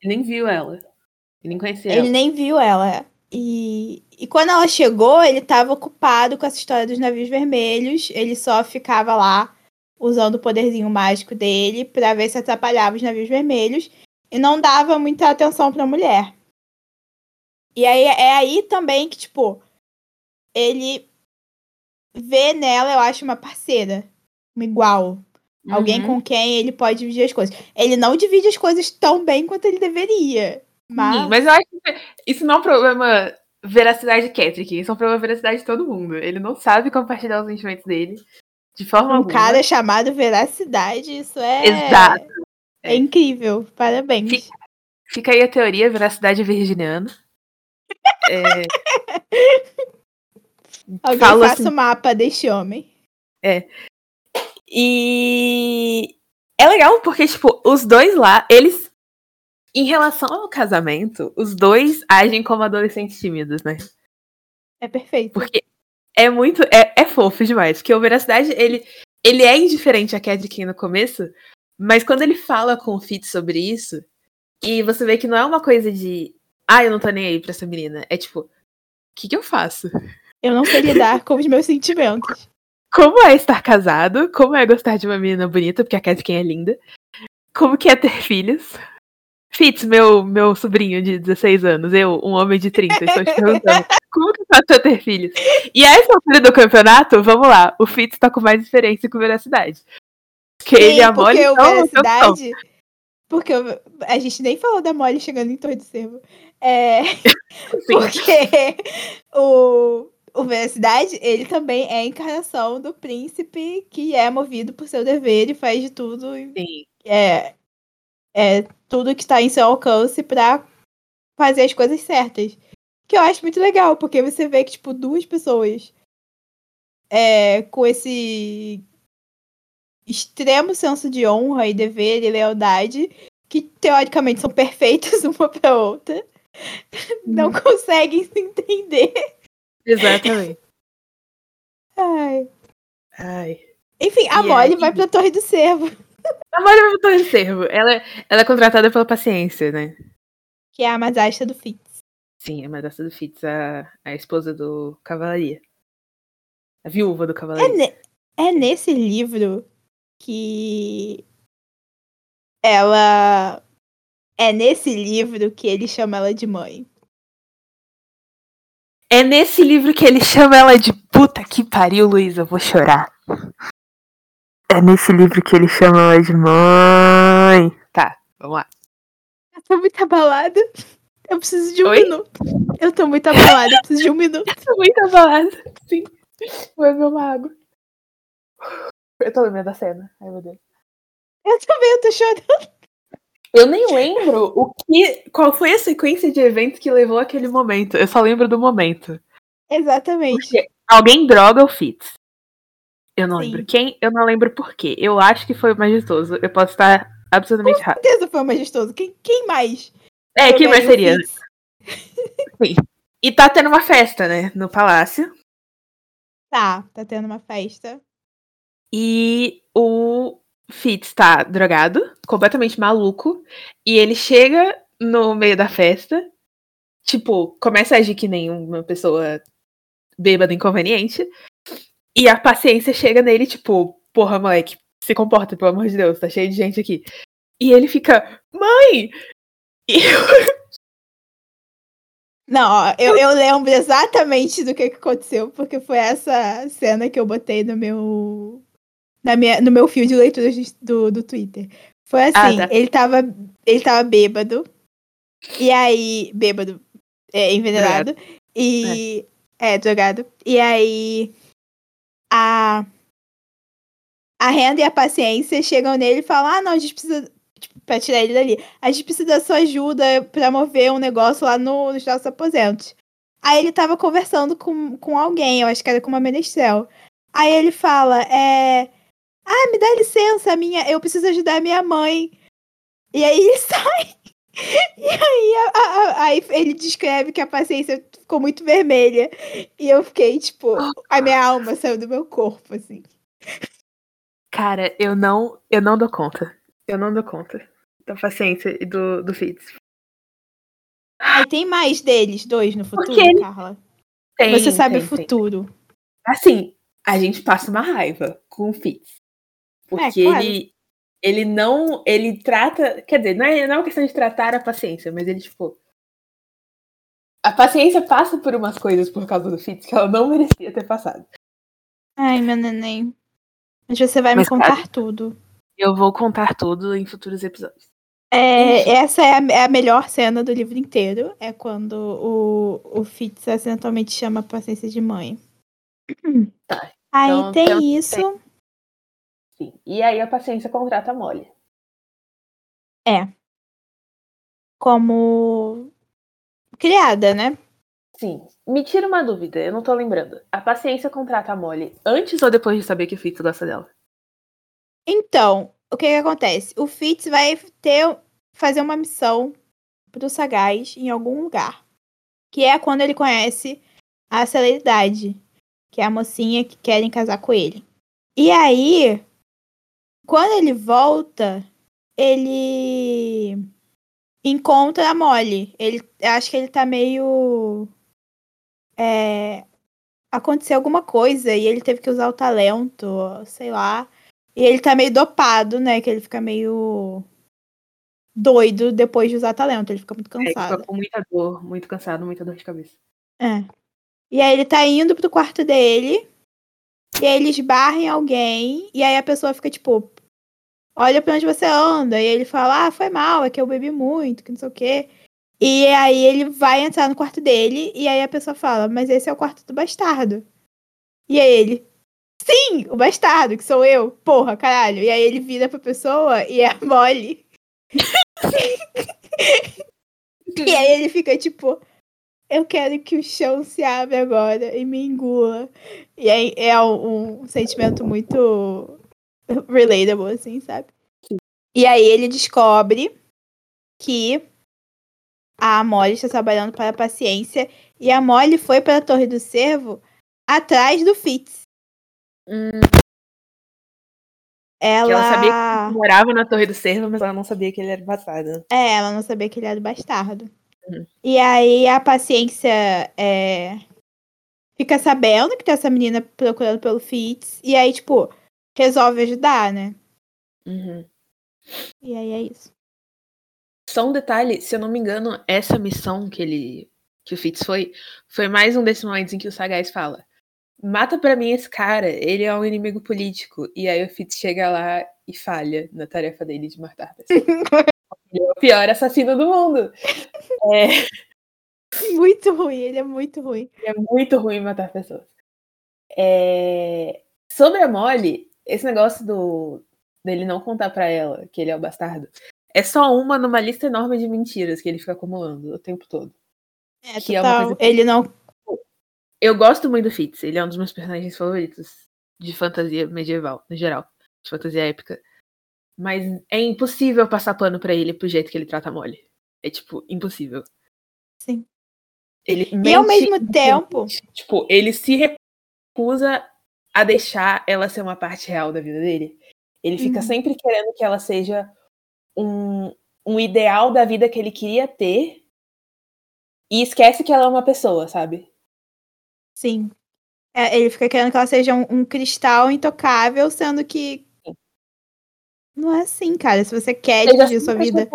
Ele nem viu ela. Ele nem conhecia ele ela. nem viu ela. E, e quando ela chegou, ele estava ocupado com essa história dos navios vermelhos. Ele só ficava lá usando o poderzinho mágico dele para ver se atrapalhava os navios vermelhos e não dava muita atenção para a mulher. E aí é aí também que, tipo, ele vê nela, eu acho, uma parceira. Uma igual. Uhum. Alguém com quem ele pode dividir as coisas. Ele não divide as coisas tão bem quanto ele deveria. Mas, Sim, mas eu acho que isso não é um problema veracidade de Catrick, isso é um problema veracidade de todo mundo. Ele não sabe compartilhar os sentimentos dele de forma um alguma. Um cara chamado veracidade, isso é. Exato. É, é incrível. Parabéns. Fica, fica, aí a teoria veracidade virginiana. é... Alguém faça assim... o mapa deste homem. É. E é legal porque, tipo, os dois lá, eles. Em relação ao casamento, os dois agem como adolescentes tímidos, né? É perfeito. Porque é muito. É, é fofo demais. Porque o Veracidade, ele, ele é indiferente a Kedrick no começo, mas quando ele fala com o Fitz sobre isso, e você vê que não é uma coisa de. Ah, eu não tô nem aí pra essa menina. É tipo, o que, que eu faço? Eu não sei lidar com os meus sentimentos. Como é estar casado? Como é gostar de uma menina bonita, porque a Catherine é linda? Como que é ter filhos? Fitz, meu, meu sobrinho de 16 anos, eu, um homem de 30, estou te perguntando. Como que passa ter filhos? E a essa altura do campeonato, vamos lá, o Fitz tá com mais experiência com veracidade. Porque Sim, ele é mole, porque então, veracidade, porque a gente nem falou da Molly chegando em Torre do Cervo. É, porque o, o Veracidade, ele também é a encarnação do príncipe que é movido por seu dever e faz de tudo. Sim. É, é tudo que está em seu alcance para fazer as coisas certas. Que eu acho muito legal, porque você vê que, tipo, duas pessoas é, com esse extremo senso de honra e dever e lealdade, que teoricamente são perfeitas uma para outra, não hum. conseguem se entender Exatamente. Ai. Ai. Enfim, a e Molly aí... vai pra Torre do Cervo. A vai pra Torre do Cervo. Ela, ela é contratada pela paciência, né? Que é a madrasta do Fitz. Sim, a madrasta do Fitz, a, a esposa do Cavalaria. A viúva do Cavalaria. É, ne é nesse livro que ela. É nesse livro que ele chama ela de mãe. É nesse livro que ele chama ela de puta que pariu, Luísa, eu vou chorar. É nesse livro que ele chama ela de mãe. Tá, vamos lá. Eu tô muito abalada. Eu preciso de um Oi? minuto. Eu tô muito abalada, eu preciso de um minuto. Eu tô muito abalada. Sim. Vou beber uma água. Eu tô lembrando da cena. Ai, meu Deus. Eu também, eu tô chorando. Eu nem lembro o que, qual foi a sequência de eventos que levou aquele momento. Eu só lembro do momento. Exatamente. Porque alguém droga o Fitz. Eu não Sim. lembro quem, eu não lembro por quê. Eu acho que foi o majestoso. Eu posso estar absolutamente errado. Com certeza foi o majestoso. Quem, quem mais? É, quem mais seria? Sim. E tá tendo uma festa, né? No palácio. Tá, tá tendo uma festa. E o Fitz tá drogado, completamente maluco, e ele chega no meio da festa, tipo, começa a agir que nem uma pessoa bêbada inconveniente, e a paciência chega nele, tipo, porra, moleque, se comporta, pelo amor de Deus, tá cheio de gente aqui. E ele fica, mãe! E Não, ó, eu, eu lembro exatamente do que, que aconteceu, porque foi essa cena que eu botei no meu. Na minha, no meu fio de leitura do, do Twitter. Foi assim, Ah, tá. ele tava. Ele tava bêbado. E aí. Bêbado. É, envenenado. E. É. drogado. E aí. A. A renda e a paciência chegam nele e falam: Ah, não, a gente precisa. Tipo, pra tirar ele dali. A gente precisa da sua ajuda pra mover um negócio lá no, nos nossos aposentos. Aí ele tava conversando com, com alguém, eu acho que era com uma menestrel. Aí ele fala: É. Ah, me dá licença, minha, eu preciso ajudar a minha mãe. E aí ele sai. E aí, a- a- aí ele descreve que a paciência ficou muito vermelha. E eu fiquei, tipo, a minha alma saiu do meu corpo, assim. Cara, eu não, eu não dou conta. Eu não dou conta da paciência e do, do Fitz. Aí tem mais deles, dois no futuro, Porque Carla. Tem, Você sabe tem, o tem. futuro. Assim, a gente passa uma raiva com o Fitz. Porque É, claro. ele, ele não. Ele trata. Quer dizer, não é, não é uma questão de tratar a paciência, mas ele, tipo. A paciência passa por umas coisas por causa do Fitz que ela não merecia ter passado. Ai, meu neném. Mas você vai Mas, me contar tudo. Eu vou contar tudo em futuros episódios. É, essa é a, é a melhor cena do livro inteiro. É quando o, o Fitz acidentalmente chama a paciência de mãe. Tá, Aí então tem temos- isso. Sim. E aí a paciência contrata a Molly. como criada, né? Sim. Me tira uma dúvida, eu não tô lembrando. A paciência contrata a Molly antes ou depois de saber que o Fitz gosta dela? Então, o que que acontece? O Fitz vai ter fazer uma missão pro Sagaz em algum lugar. Que é quando ele conhece a celeridade, que é a mocinha que querem casar com ele. E aí, quando ele volta, ele encontra a Molly. Ele acho que ele tá meio é, aconteceu alguma coisa e ele teve que usar o talento, sei lá. E ele tá meio dopado, né? Que ele fica meio doido depois de usar talento. Ele fica muito É, ele cansado. fica com muita dor, muito cansado, muita dor de cabeça. É. E aí ele tá indo pro quarto dele. E aí ele esbarra em alguém. E aí a pessoa fica tipo: Olha pra onde você anda. E ele fala: Ah, foi mal, é que eu bebi muito, que não sei o quê. E aí ele vai entrar no quarto dele. E aí a pessoa fala: Mas esse é o quarto do bastardo. E aí ele: Sim, o bastardo, que sou eu. Porra, caralho. E aí ele vira pra pessoa e é a Molly. E aí ele fica tipo, eu quero que o chão se abra agora e me engula. E é um, um sentimento muito relatable, assim, sabe? E aí ele descobre que a Molly está trabalhando para a paciência e a Molly foi para a Torre do Cervo atrás do Fitz. Hum. Ela... Ela sabia que morava na Torre do Cervo, mas ela não sabia que ele era bastardo. É, ela não sabia que ele era bastardo. Uhum. E aí a paciência é, fica sabendo que tem essa menina procurando pelo Fitz. E aí, tipo, resolve ajudar, né? Uhum. E aí é isso. Só um detalhe, se eu não me engano, essa missão que ele. que o Fitz foi, foi mais um desses momentos em que o Sagaz fala. Mata pra mim esse cara, ele é um inimigo político. E aí o Fitz chega lá e falha na tarefa dele de matar pessoas. ele é o pior assassino do mundo. É, Muito ruim, ele é muito ruim. é muito ruim matar pessoas. É, Sobre a Molly, esse negócio do dele não contar pra ela que ele é o bastardo é só uma numa lista enorme de mentiras que ele fica acumulando o tempo todo. É, Que é total. coisa que- Ele não. Eu gosto muito do Fitz, ele é um dos meus personagens favoritos de fantasia medieval, no geral, de fantasia épica. Mas é impossível passar pano pra ele pro jeito que ele trata a Molly. É tipo, impossível. Sim. Ele E ao mesmo tempo. Tipo, ele se recusa a deixar ela ser uma parte real da vida dele. Ele fica Uhum. sempre querendo que ela seja um, um ideal da vida que ele queria ter e esquece que ela é uma pessoa, sabe? Sim. É, ele fica querendo que ela seja um, um cristal intocável, sendo que. Sim. Não é assim, cara. Se você quer Seja dividir sua vida.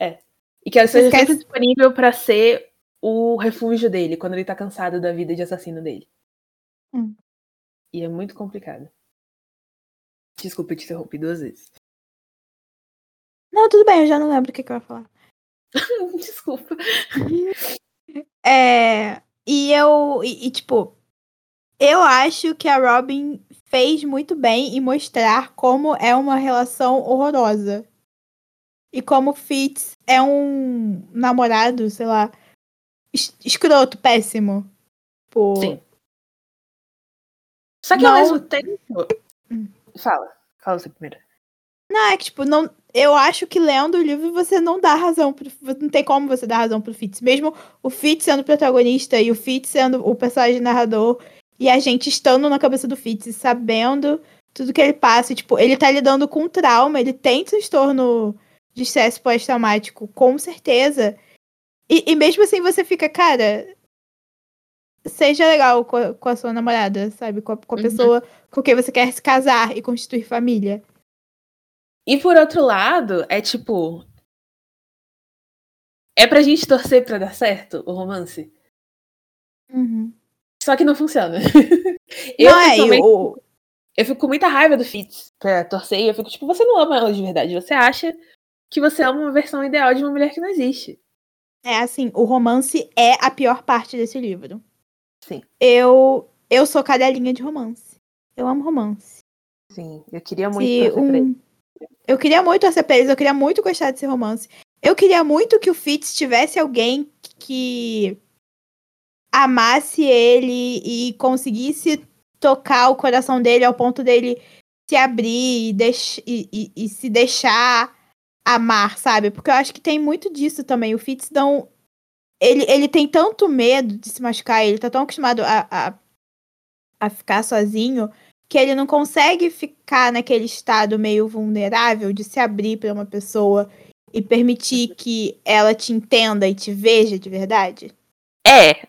É. E que ela seja esquece- sempre disponível pra ser o refúgio dele quando ele tá cansado da vida de assassino dele. Hum. E é muito complicado. Desculpa, eu te interrompi duas vezes. Não, tudo bem, eu já não lembro o que, que eu ia falar. Desculpa. É. E eu. E, e, tipo. Eu acho que a Robin fez muito bem em mostrar como é uma relação horrorosa. E como o Fitz é um namorado, sei lá, es- escroto, péssimo. Pô, Sim. Só que ao Não- mesmo tempo. Hum. Fala. Fala você primeiro. Não, é que, tipo, não, eu acho que lendo o livro você não dá razão. Pro, não tem como você dar razão pro Fitz. Mesmo o Fitz sendo o protagonista e o Fitz sendo o personagem narrador e a gente estando na cabeça do Fitz e sabendo tudo que ele passa. Tipo, ele tá lidando com trauma, ele tem transtorno de estresse pós-traumático, com certeza. E, e mesmo assim você fica, cara. Seja legal com a, com a sua namorada, sabe? Com a, com a Uhum. pessoa com quem você quer se casar e constituir família. E por outro lado, é tipo. É pra gente torcer pra dar certo o romance. Uhum. Só que não funciona. eu, não, é, e o, eu fico com muita raiva do Fitz pra torcer e eu fico tipo, você não ama ela de verdade. Você acha que você ama uma versão ideal de uma mulher que não existe. É assim, o romance é a pior parte desse livro. Sim. Eu eu sou cadelinha de romance. Eu amo romance. Sim, eu queria muito Se torcer pra ele. um... Eu queria muito torcer pra eles, eu queria muito gostar desse romance. Eu queria muito que o Fitz tivesse alguém que amasse ele e conseguisse tocar o coração dele ao ponto dele se abrir e, deix... e, e- e se deixar amar, sabe? Porque eu acho que tem muito disso também. O Fitz não. Ele, ele tem tanto medo de se machucar, ele tá tão acostumado a, a, a ficar sozinho que ele não consegue ficar naquele estado meio vulnerável de se abrir pra uma pessoa e permitir que ela te entenda e te veja de verdade. É,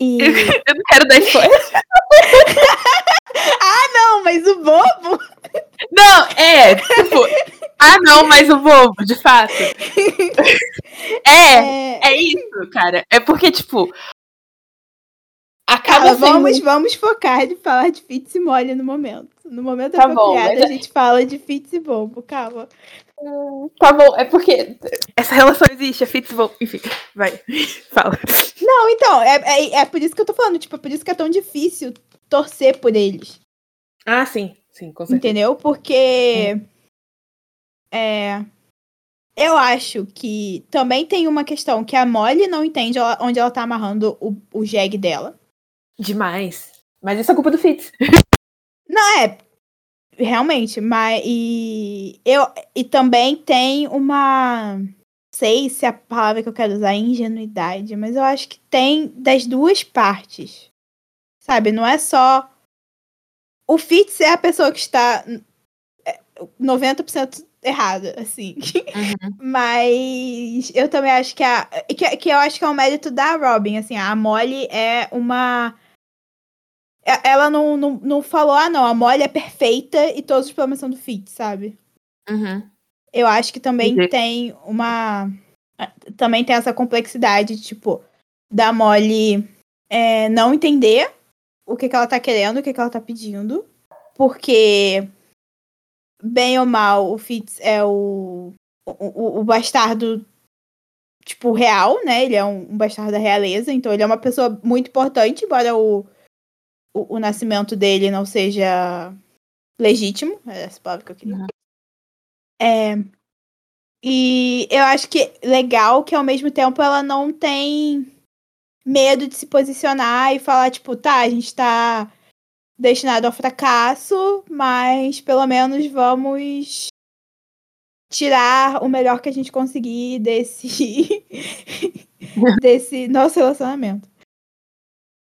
E. eu não quero dar spoiler. não, mas o bobo! Não, é, tipo. Ah, não, mas o bobo, de fato. É, É, é isso, cara. É porque, tipo. Acaba sendo. vamos, vamos focar de falar de Fitz e Molly no momento. No momento Tá bom, apropriado, mas a gente fala de Fitz e bobo, calma. Tá bom, é porque essa relação existe, é Fitz bom. Enfim, vai. Fala. Não, então, é, é, é por isso que eu tô falando, tipo, é por isso que é tão difícil torcer por eles. Ah, sim, sim, com certeza. Entendeu? Porque. É. Eu acho que também tem uma questão que a Molly não entende onde ela tá amarrando o, o jegue dela. Demais. Mas isso é culpa do Fitz. Não, é. Realmente, mas. E, eu, e também tem uma. Não sei se a palavra que eu quero usar é ingenuidade, mas eu acho que tem das duas partes. Sabe? Não é só. O Fitz é a pessoa que está é, 90% errada, assim. Mas eu também acho que a. Que, que eu acho que é um mérito da Robin, assim, a Molly é uma. Ela não, não, não falou, ah, não, a Molly é perfeita e todos os problemas são do Fitz, sabe? Uhum. Eu acho que também Entendi. tem uma. Também tem essa complexidade, tipo, da Molly é, não entender o que, que ela tá querendo, o que, que ela tá pedindo. Porque, bem ou mal, o Fitz é o, o, o- bastardo, tipo, real, né? Ele é um, um bastardo da realeza, então ele é uma pessoa muito importante, embora o, o, o nascimento dele não seja legítimo. É essa palavra que eu queria. Uhum. É, e eu acho que legal que ao mesmo tempo ela não tem medo de se posicionar e falar, tipo, tá, a gente tá destinado ao fracasso, mas pelo menos vamos tirar o melhor que a gente conseguir desse desse nosso relacionamento.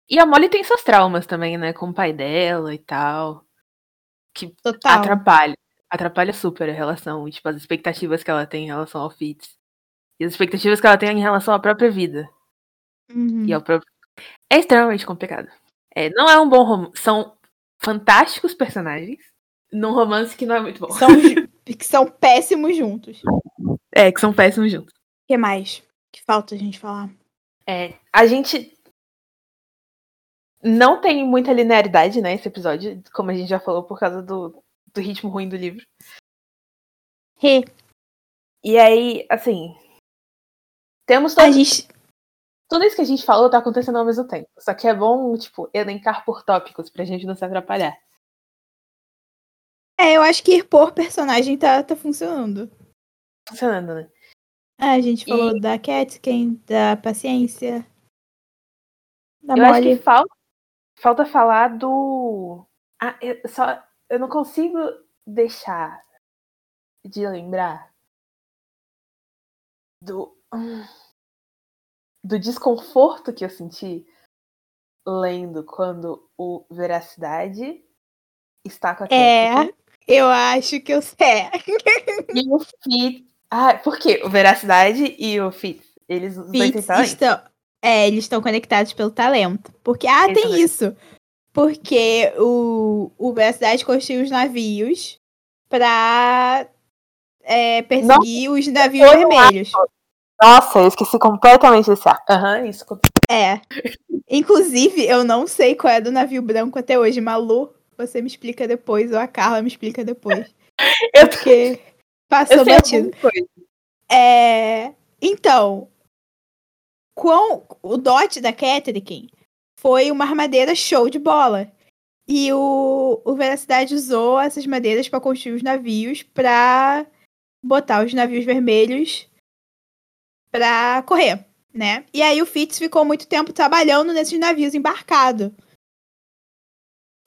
E a Molly tem seus traumas também, né? Com o pai dela e tal. que Total. atrapalha. Atrapalha super a relação, tipo, as expectativas que ela tem em relação ao Fitz. E as expectativas que ela tem em relação à própria vida. Uhum. E ao próprio... É extremamente complicado. É, não é um bom romance. São fantásticos personagens num romance que não é muito bom. São, que são péssimos juntos. O É, que são péssimos juntos. que mais? Que falta a gente falar? É, a gente não tem muita linearidade, né, esse episódio, como a gente já falou, por causa do, do ritmo ruim do livro. Rê, E aí, assim. Temos a todo, gente. Tudo isso que a gente falou tá acontecendo ao mesmo tempo. Só que é bom, tipo, elencar por tópicos pra gente não se atrapalhar. É, eu acho que ir por personagem tá, tá funcionando. Funcionando, né? Ah, a gente E- falou da Catkin, da paciência. Da eu acho que falta, falta falar do. Ah, eu, só, eu não consigo deixar de lembrar do. hum, do desconforto que eu senti lendo quando o Veracidade está com a É, eu acho que eu sei. e o Fitz. Ah, por quê? O Veracidade e o Fitz. Eles Fitz estão, é, eles estão conectados pelo talento. Porque, ah, Eles tem isso. Porque o, o Veracidade construiu os navios pra é, perseguir os navios vermelhos. Nossa, eu esqueci completamente desse ar. Aham, isso. É. Inclusive, eu não sei qual é do navio branco até hoje. Malu, você me explica depois, ou a Carla me explica depois. Eu, Porque passou batido. É, então, quão, o dote da Catherine foi uma armadeira show de bola. E o, o Veracidade usou essas madeiras para construir os navios para botar os navios vermelhos para correr, né? E aí o Fitz ficou muito tempo trabalhando nesses navios embarcado.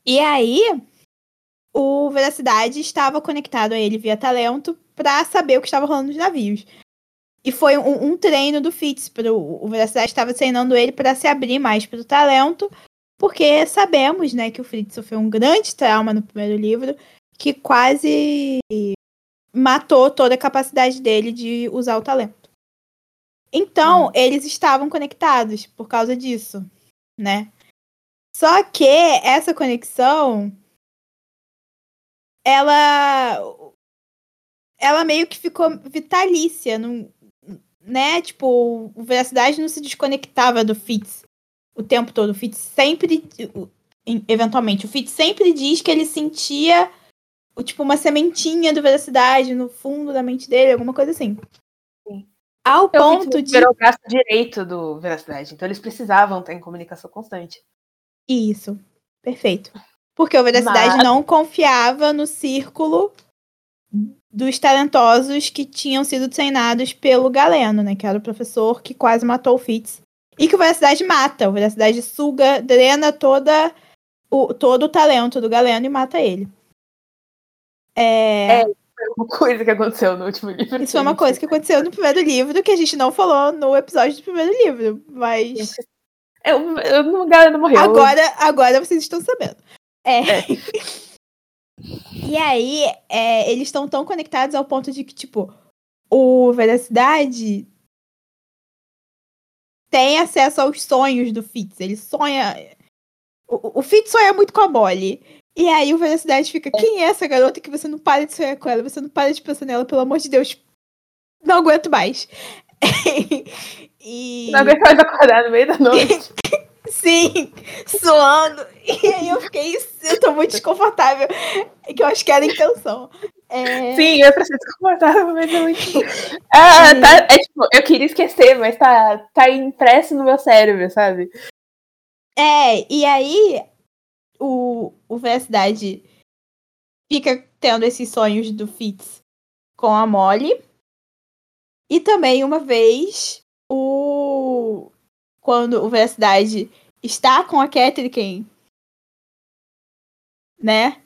E aí o Veracidade estava conectado a ele via talento para saber o que estava rolando nos navios. E foi um, um treino do Fitz. Pro, o Veracidade estava treinando ele para se abrir mais para o talento, porque sabemos né, que o Fritz sofreu um grande trauma no primeiro livro, que quase matou toda a capacidade dele de usar o talento. Então, Hum. eles estavam conectados por causa disso, né? Só que essa conexão ela ela meio que ficou vitalícia, não, né? Tipo, o Veracidade não se desconectava do Fitz o tempo todo. O Fitz sempre, eventualmente, o Fitz sempre diz que ele sentia o, tipo uma sementinha do Veracidade no fundo da mente dele, alguma coisa assim. Ao Então, ponto de virou o braço direito do Veracidade. Então eles precisavam estar em comunicação constante. Isso. Perfeito. Porque o Veracidade Mas- não confiava no círculo dos talentosos que tinham sido treinados pelo Galeno, né? Que era o professor que quase matou o Fitz. E que o Veracidade mata. O Veracidade suga, drena toda o, todo o talento do Galeno e mata ele. É, É, Foi uma coisa que aconteceu no último livro. isso foi uma coisa que aconteceu no primeiro livro que a gente não falou no episódio do primeiro livro. Mas Eu, eu, o Galeno morreu. Agora, agora vocês estão sabendo. É. É. e aí, é, eles estão tão conectados ao ponto de que, tipo, o Veracidade tem acesso aos sonhos do Fitz. Ele sonha. O, o Fitz sonha muito com a Molly. E aí o Veracidade fica, quem é essa garota que você não para de sonhar com ela? Você não para de pensar nela, pelo amor de Deus. Não aguento mais. e... Não aguento mais acordar no meio da noite. Sim, suando. E aí eu fiquei, eu tô muito desconfortável. É que eu acho que era a intenção. É, Sim, eu preciso desconfortável, mas é muito. Ah, tá, é tipo, eu queria esquecer, mas tá, tá impresso no meu cérebro, sabe? é, e aí o, o Veracidade fica tendo esses sonhos do Fitz com a Molly. E também uma vez o quando o Veracidade está com a Catherine, né?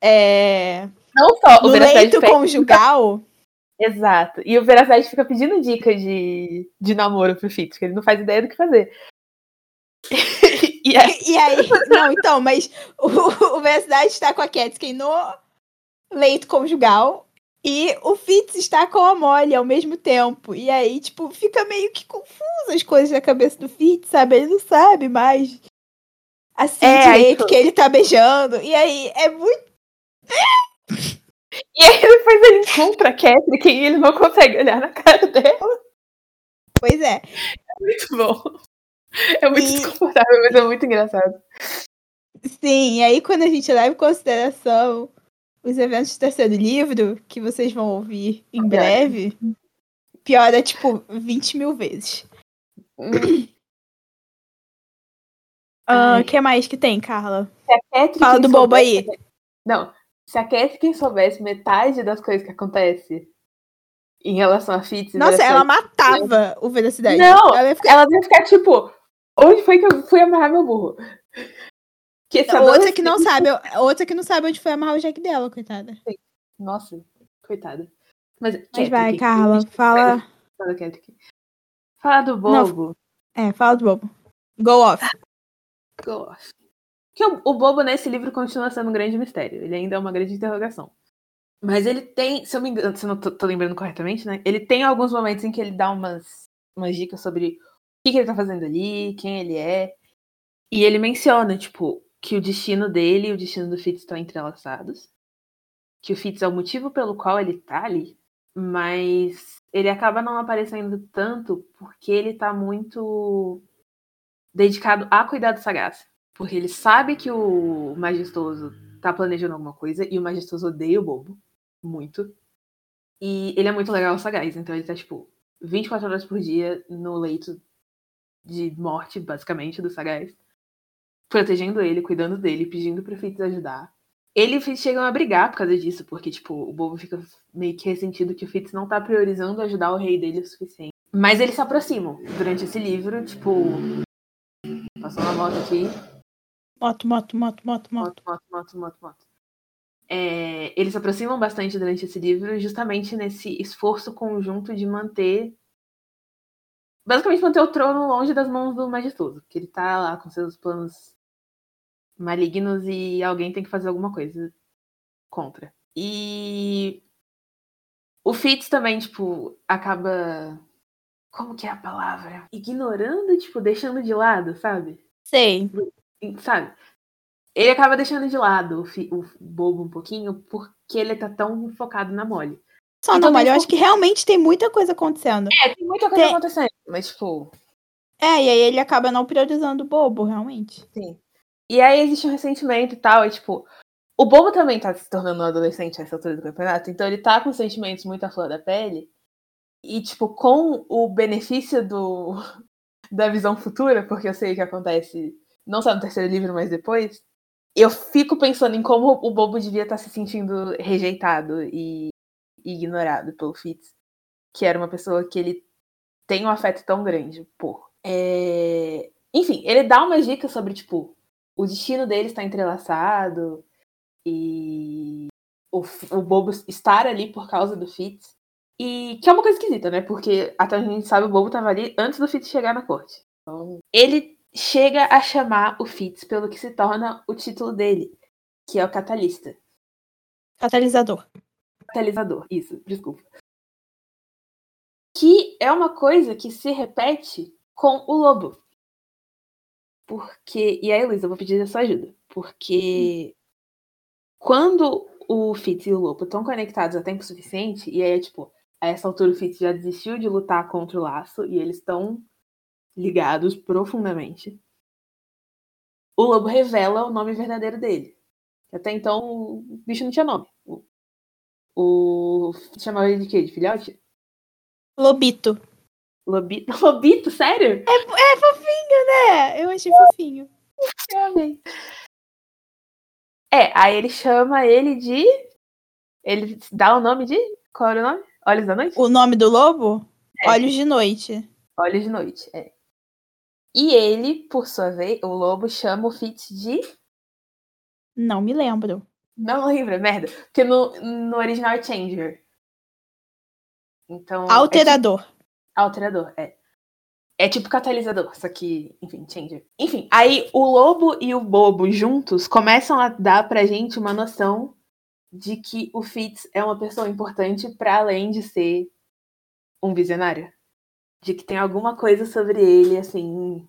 É, Não só o leito conjugal. Exato. E o Veracidade fica pedindo dica de, de namoro pro Fitz, que ele não faz ideia do que fazer. E aí, E aí, não, então, mas o, o Velocidade está com a Catskin no leito conjugal e o Fitz está com a Molly ao mesmo tempo. E aí, tipo, fica meio que confuso as coisas na cabeça do Fitz, sabe? Ele não sabe mais assim É, aí direito tu- que ele tá beijando. E aí, é muito. e aí depois ele encontra a Catherine e ele não consegue olhar na cara dela. Pois é. Muito bom. É muito E- desconfortável, mas é muito engraçado. Sim, e aí quando a gente leva em consideração os eventos do terceiro livro, que vocês vão ouvir em breve, piora, tipo, 20 mil vezes. O Ai. que mais que tem, Carla? Se a Catherine Fala do bobo aí. Não, se a Catherine soubesse metade das coisas que acontece em relação a Fitz... Nossa, ela matava o Velocidade. Não, ela ia ficar... ela deve ficar tipo, onde foi que eu fui amarrar meu burro? Que Outra que não sabe, outra que não sabe onde foi amarrar o Jack dela, coitada. Nossa, coitada. Mas, Mas Catherine, vai, Carla, fala. Fala. Fala do bobo. É, fala do bobo. Go off. Gosto. Que o, o bobo nesse livro continua sendo um grande mistério. Ele ainda é uma grande interrogação. Mas ele tem, se eu me engano, se eu não tô, tô lembrando corretamente, né? Ele tem alguns momentos em que ele dá umas, umas dicas sobre que, que ele tá fazendo ali, quem ele é. E ele menciona, tipo, que o destino dele e o destino do Fitz estão entrelaçados. Que o Fitz é o motivo pelo qual ele tá ali. Mas ele acaba não aparecendo tanto porque ele tá muito dedicado a cuidar do Sagaz. Porque ele sabe que o Majestoso tá planejando alguma coisa e o Majestoso odeia o Bobo. Muito. E ele é muito legal ao Sagaz, então ele tá, tipo, 24 horas por dia no leito de morte, basicamente, do Sagaz. Protegendo ele, cuidando dele, pedindo pro Fitz ajudar. Ele e o Fitz chegam a brigar por causa disso, porque, tipo, o Bobo fica meio que ressentido que o Fitz não tá priorizando ajudar o rei dele o suficiente. Mas eles se aproximam durante esse livro, tipo. Passou uma moto aqui. Moto, moto, moto, moto, moto. Moto, moto, moto, moto, moto. É, eles se aproximam bastante durante esse livro, justamente nesse esforço conjunto de manter. Basicamente, manter o trono longe das mãos do majestoso. Porque ele tá lá com seus planos malignos e alguém tem que fazer alguma coisa contra. E. O Fitz também, tipo, acaba. Como que é a palavra? Ignorando, tipo, deixando de lado, sabe? Sei. sabe? Ele acaba deixando de lado o, fi- o bobo um pouquinho porque ele tá tão focado na Molly. Só Então tem eu acho que realmente tem muita coisa acontecendo. É, tem muita coisa Tem- acontecendo, mas tipo, É, e aí ele acaba não priorizando o bobo, realmente. sim. E aí existe um ressentimento e tal, e tipo, o bobo também tá se tornando um adolescente a essa altura do campeonato, então ele tá com sentimentos muito à flor da pele. E tipo, com o benefício do da visão futura, porque eu sei o que acontece não só no terceiro livro, mas depois, eu fico pensando em como o bobo devia estar se sentindo rejeitado e ignorado pelo Fitz, que era uma pessoa que ele tem um afeto tão grande por. É, Enfim, ele dá umas dicas sobre, tipo, o destino dele está entrelaçado e o, o Bobo estar ali por causa do Fitz. E que é uma coisa esquisita, né? Porque até a gente sabe, o Bobo estava ali antes do Fitz chegar na corte. Então, ele chega a chamar o Fitz pelo que se torna o título dele, que é o Catalista. Catalisador. Catalisador, isso, desculpa. Que é uma coisa que se repete com o lobo. Porque. E aí, Luísa, eu vou pedir a sua ajuda. Porque quando o Fitz e o lobo estão conectados a tempo suficiente, e aí, tipo, a essa altura o Fitz já desistiu de lutar contra o laço, e eles estão ligados profundamente. O lobo revela o nome verdadeiro dele. Até então, o bicho não tinha nome. O, o chamava ele de quê? De filhote? Lobito. Lobito? Lobito, sério? É fofinho, né? Eu achei fofinho. Eu amei. É, aí ele chama ele de. Ele dá o nome de. Qual era o nome? Olhos da Noite? O nome do lobo? É. Olhos de Noite. Olhos de Noite, é. E ele, por sua vez, o lobo chama o Fitz de. Não me lembro. Não lembra, merda. Porque no, no original é Changer. Então. é Alterador. Alterador, é. É tipo catalisador, só que, enfim, changer. Enfim, aí o lobo e o bobo juntos começam a dar pra gente uma noção de que o Fitz é uma pessoa importante para além de ser um visionário. De que tem alguma coisa sobre ele, assim,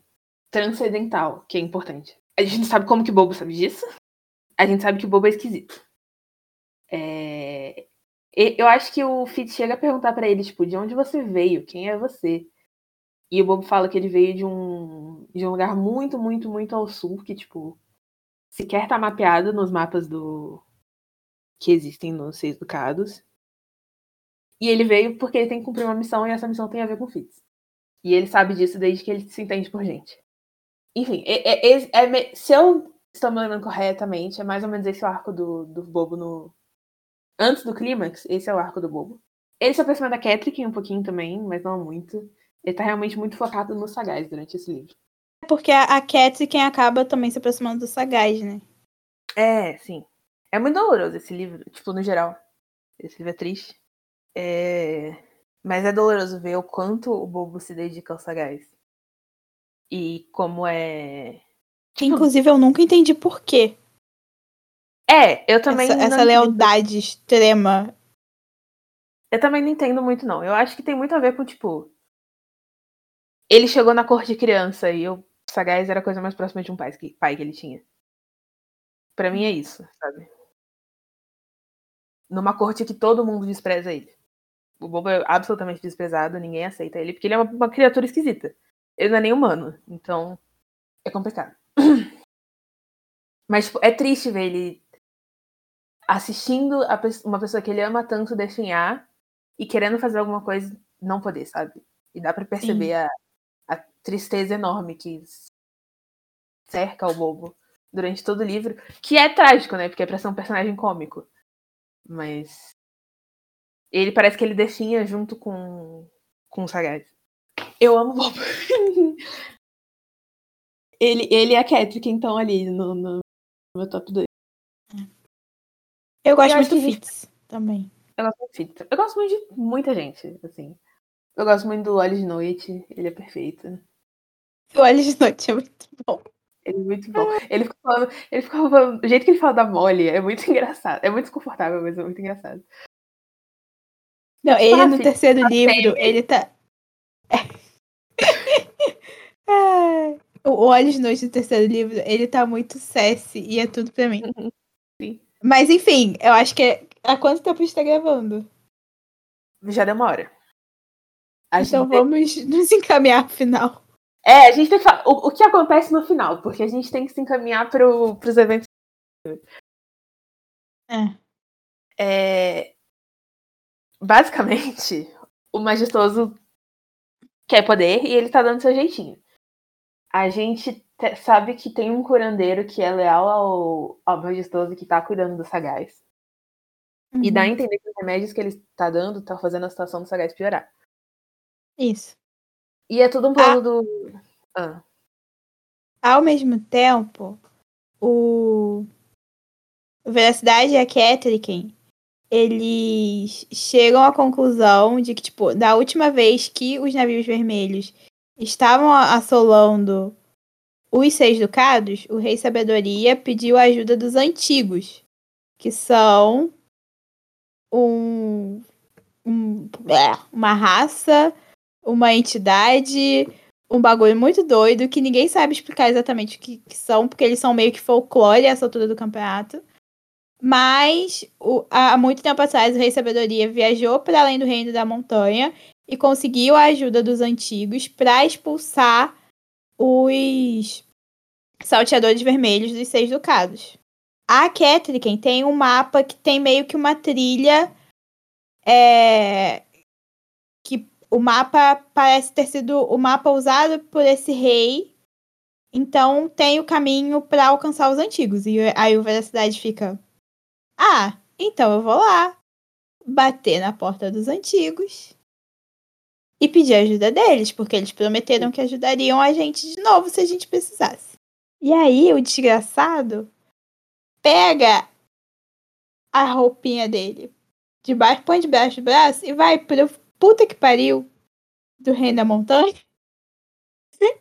transcendental, que é importante. A gente não sabe como que o bobo sabe disso. A gente sabe que o bobo é esquisito. É... Eu acho que o Fitz chega a perguntar para ele, tipo, de onde você veio? Quem é você? E o Bobo fala que ele veio de um, de um lugar muito, muito, muito ao sul, que, tipo, sequer tá mapeado nos mapas do que existem nos Seis Ducados. E ele veio porque ele tem que cumprir uma missão e essa missão tem a ver com Fitz. E ele sabe disso desde que ele se entende por gente. Enfim, é, é, é, se eu estou me lembrando corretamente, é mais ou menos esse o arco do, do Bobo no. Antes do clímax, esse é o arco do Bobo. Ele se aproxima da Catrick um pouquinho também, mas não muito. Ele tá realmente muito focado nos sagaz durante esse livro. É porque a, a Cat quem acaba também se aproximando dos sagaz, né? É, sim. É muito doloroso esse livro, tipo, no geral. Esse livro é triste. É... Mas é doloroso ver o quanto o bobo se dedica aos sagaz. E como é. Tipo... Inclusive, eu nunca entendi por quê. É, eu também. Essa, essa lealdade extrema. Eu também não entendo muito, não. Eu acho que tem muito a ver com, tipo, ele chegou na cor de criança e o Sagaz era a coisa mais próxima de um pai que, pai que ele tinha. Para mim é isso, sabe? Numa corte que todo mundo despreza ele. O Bobo é absolutamente desprezado, ninguém aceita ele, porque ele é uma, uma criatura esquisita. Ele não é nem humano, então é complicado. Mas tipo, é triste ver ele assistindo uma pessoa que ele ama tanto definhar e querendo fazer alguma coisa não poder, sabe? E dá para perceber a, tristeza enorme que cerca o bobo durante todo o livro, que é trágico, né? Porque é pra ser um personagem cômico. Mas ele parece que ele definha junto com, com o Sagaz. Eu amo o bobo. ele, ele e a Catrick, então, ali no, no meu top 2. Eu gosto eu muito do Fitz gente... também. Eu gosto muito Fitz. Eu gosto muito de muita gente, assim. Eu gosto muito do Olhos de Noite, ele é perfeito. O Olhos de Noite é muito bom. Ele é muito bom. Ele fica falando, ele fica falando, o jeito que ele fala da Molly é muito engraçado. É muito desconfortável, mas é muito engraçado. Não, ele no assim, terceiro livro, ele tá. o Olhos de Noite do terceiro livro, ele tá muito sassy e é tudo pra mim. Sim. Mas enfim, eu acho que. É... Há quanto tempo a gente tá gravando? Já deu uma hora. A então vamos nos encaminhar pro final. É, a gente tem que falar o, o que acontece no final, porque a gente tem que se encaminhar para os eventos. É. é. Basicamente, o majestoso quer poder e ele tá dando seu jeitinho. A gente sabe que tem um curandeiro que é leal ao, ao majestoso que tá cuidando do sagaz. Uhum. E dá a uhum. entender que os remédios que ele tá dando tá fazendo a situação do sagaz piorar. Isso. E é tudo um plano ah. do. Ah. Ao mesmo tempo, o. Veracidade e a Catrick, eles chegam à conclusão de que, tipo, da última vez que os navios vermelhos estavam assolando os Seis Ducados, o Rei Sabedoria pediu a ajuda dos antigos, que são um, um é, uma raça uma entidade, um bagulho muito doido que ninguém sabe explicar exatamente o que, que são, porque eles são meio que folclore essa altura do campeonato. Mas o, há muito tempo atrás o Rei Sabedoria viajou para além do Reino da Montanha e conseguiu a ajuda dos antigos para expulsar os salteadores vermelhos dos Seis Ducados. A Ketriken tem um mapa que tem meio que uma trilha é, o mapa parece ter sido o mapa usado por esse rei. Então tem o caminho para alcançar os antigos. E aí o Veracidade fica: Ah, então eu vou lá bater na porta dos antigos e pedir ajuda deles, porque eles prometeram que ajudariam a gente de novo se a gente precisasse. E aí o desgraçado pega a roupinha dele, debaixo, põe debaixo do braço e vai pro puta que pariu do Reino da Montanha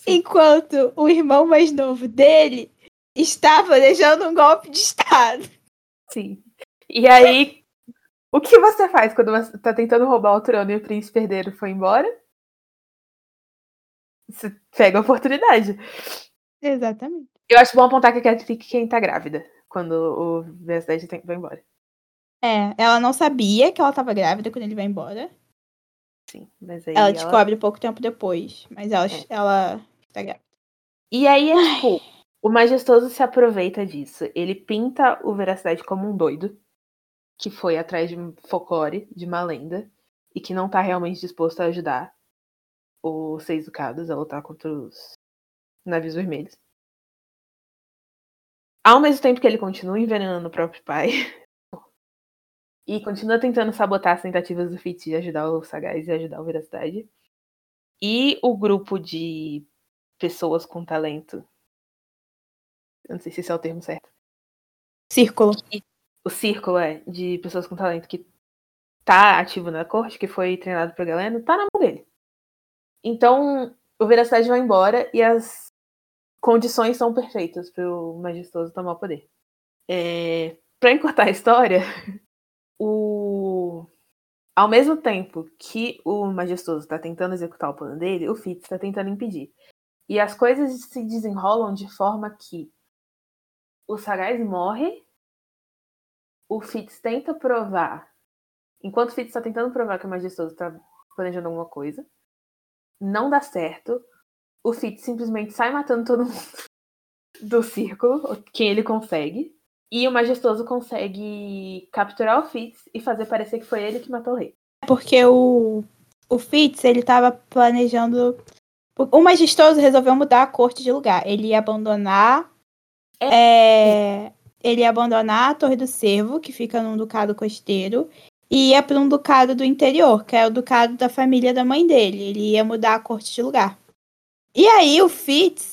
Enquanto o irmão mais novo dele está planejando um golpe de Estado. Sim. E aí, o que você faz quando você tá tentando roubar o trono e o príncipe herdeiro foi embora? Você pega a oportunidade. Exatamente. Eu acho bom apontar que a Cat quem tá grávida quando o Versailles vai embora. É, ela não sabia que ela tava grávida quando ele vai embora. Sim, mas aí Ela ela... descobre pouco tempo depois, mas ela, É. ela tá grávida. E aí é tipo, o majestoso se aproveita disso. Ele pinta o Veracidade como um doido, que foi atrás de um folclore, de uma lenda, e que não tá realmente disposto a ajudar os seis ducados a lutar contra os navios vermelhos. Ao mesmo tempo que ele continua envenenando o próprio pai. E continua tentando sabotar as tentativas do Fitz de ajudar o Sagaz e ajudar o Veracidade. E o grupo de pessoas com talento. Eu não sei se esse é o termo certo. Círculo. O círculo é de pessoas com talento que tá ativo na corte, que foi treinado por Galeno, tá na mão dele. Então, o Veracidade vai embora e as condições são perfeitas pro majestoso tomar o poder. É, para encurtar a história, o ao mesmo tempo que o majestoso está tentando executar o plano dele, o Fitz está tentando impedir. E as coisas se desenrolam de forma que o Sagaz morre, o Fitz tenta provar, enquanto o Fitz está tentando provar que o majestoso está planejando alguma coisa, não dá certo, o Fitz simplesmente sai matando todo mundo do círculo, quem ele consegue, e o majestoso consegue capturar o Fitz e fazer parecer que foi ele que matou o rei. Porque o, o Fitz, ele tava planejando. O majestoso resolveu mudar a corte de lugar. Ele ia abandonar. é, ele ia abandonar a Torre do Cervo, que fica num ducado costeiro, e ia para um ducado do interior, que é o ducado da família da mãe dele. Ele ia mudar a corte de lugar. E aí o Fitz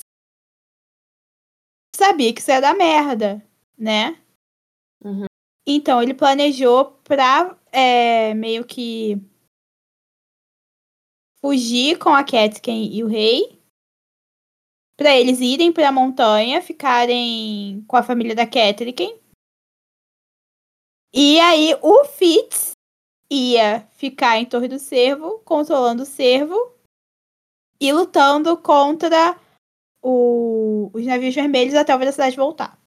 sabia que isso ia dar merda, né? Uhum. Então ele planejou pra é, meio que fugir com a Catkin e o rei. Pra eles irem pra montanha, ficarem com a família da Catherine. E aí o Fitz ia ficar em Torre do Cervo, controlando o cervo e lutando contra o- os navios vermelhos até a velocidade voltar.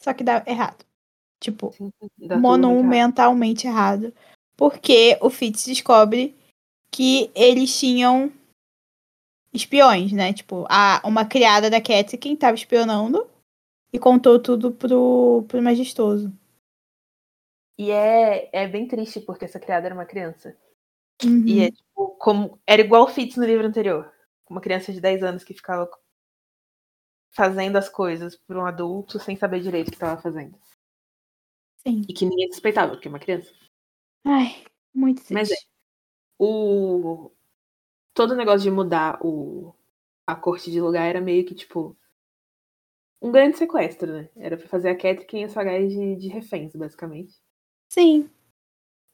Só que dá errado. Tipo, Dá muito errado. monumentalmente errado. Porque o Fitz descobre que eles tinham espiões, né? Tipo, a, uma criada da Catherine estava espionando e contou tudo pro, pro majestoso. E é, é bem triste, porque essa criada era uma criança. Uhum. E é tipo, como. Era igual o Fitz no livro anterior. Uma criança de 10 anos que ficava fazendo as coisas por um adulto sem saber direito o que estava fazendo. Sim. E que ninguém suspeitava, porque é uma criança. Ai, muito Mas triste. O. Todo o negócio de mudar o... a corte de lugar era meio que, tipo. Um grande sequestro, né? Era pra fazer a Catherine e a Sagaz de, de reféns, basicamente. Sim.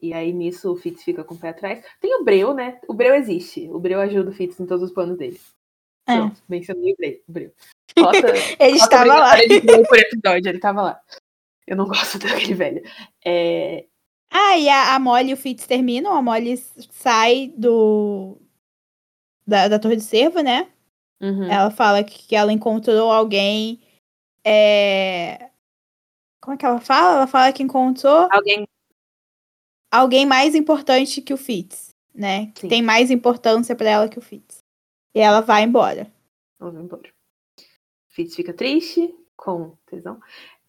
E aí nisso o Fitz fica com o pé atrás. Tem o Breu, né? O Breu existe. O Breu ajuda o Fitz em todos os planos dele. É. Pronto, mencionei o Breu. o Breu. Rota, Ele estava lá. Breu por episódio, ele tava lá. Eu não gosto daquele velho. É, Ah, e a, a Molly e o Fitz terminam. A Molly sai do. Da, da Torre de Cervo, né? uhum. Ela fala que, que ela encontrou alguém. é, Como é que ela fala? Ela fala que encontrou Alguém. alguém mais importante que o Fitz, né? Que Sim. tem mais importância pra ela que o Fitz. E ela vai embora. Vamos embora. Fitz fica triste, com tesão.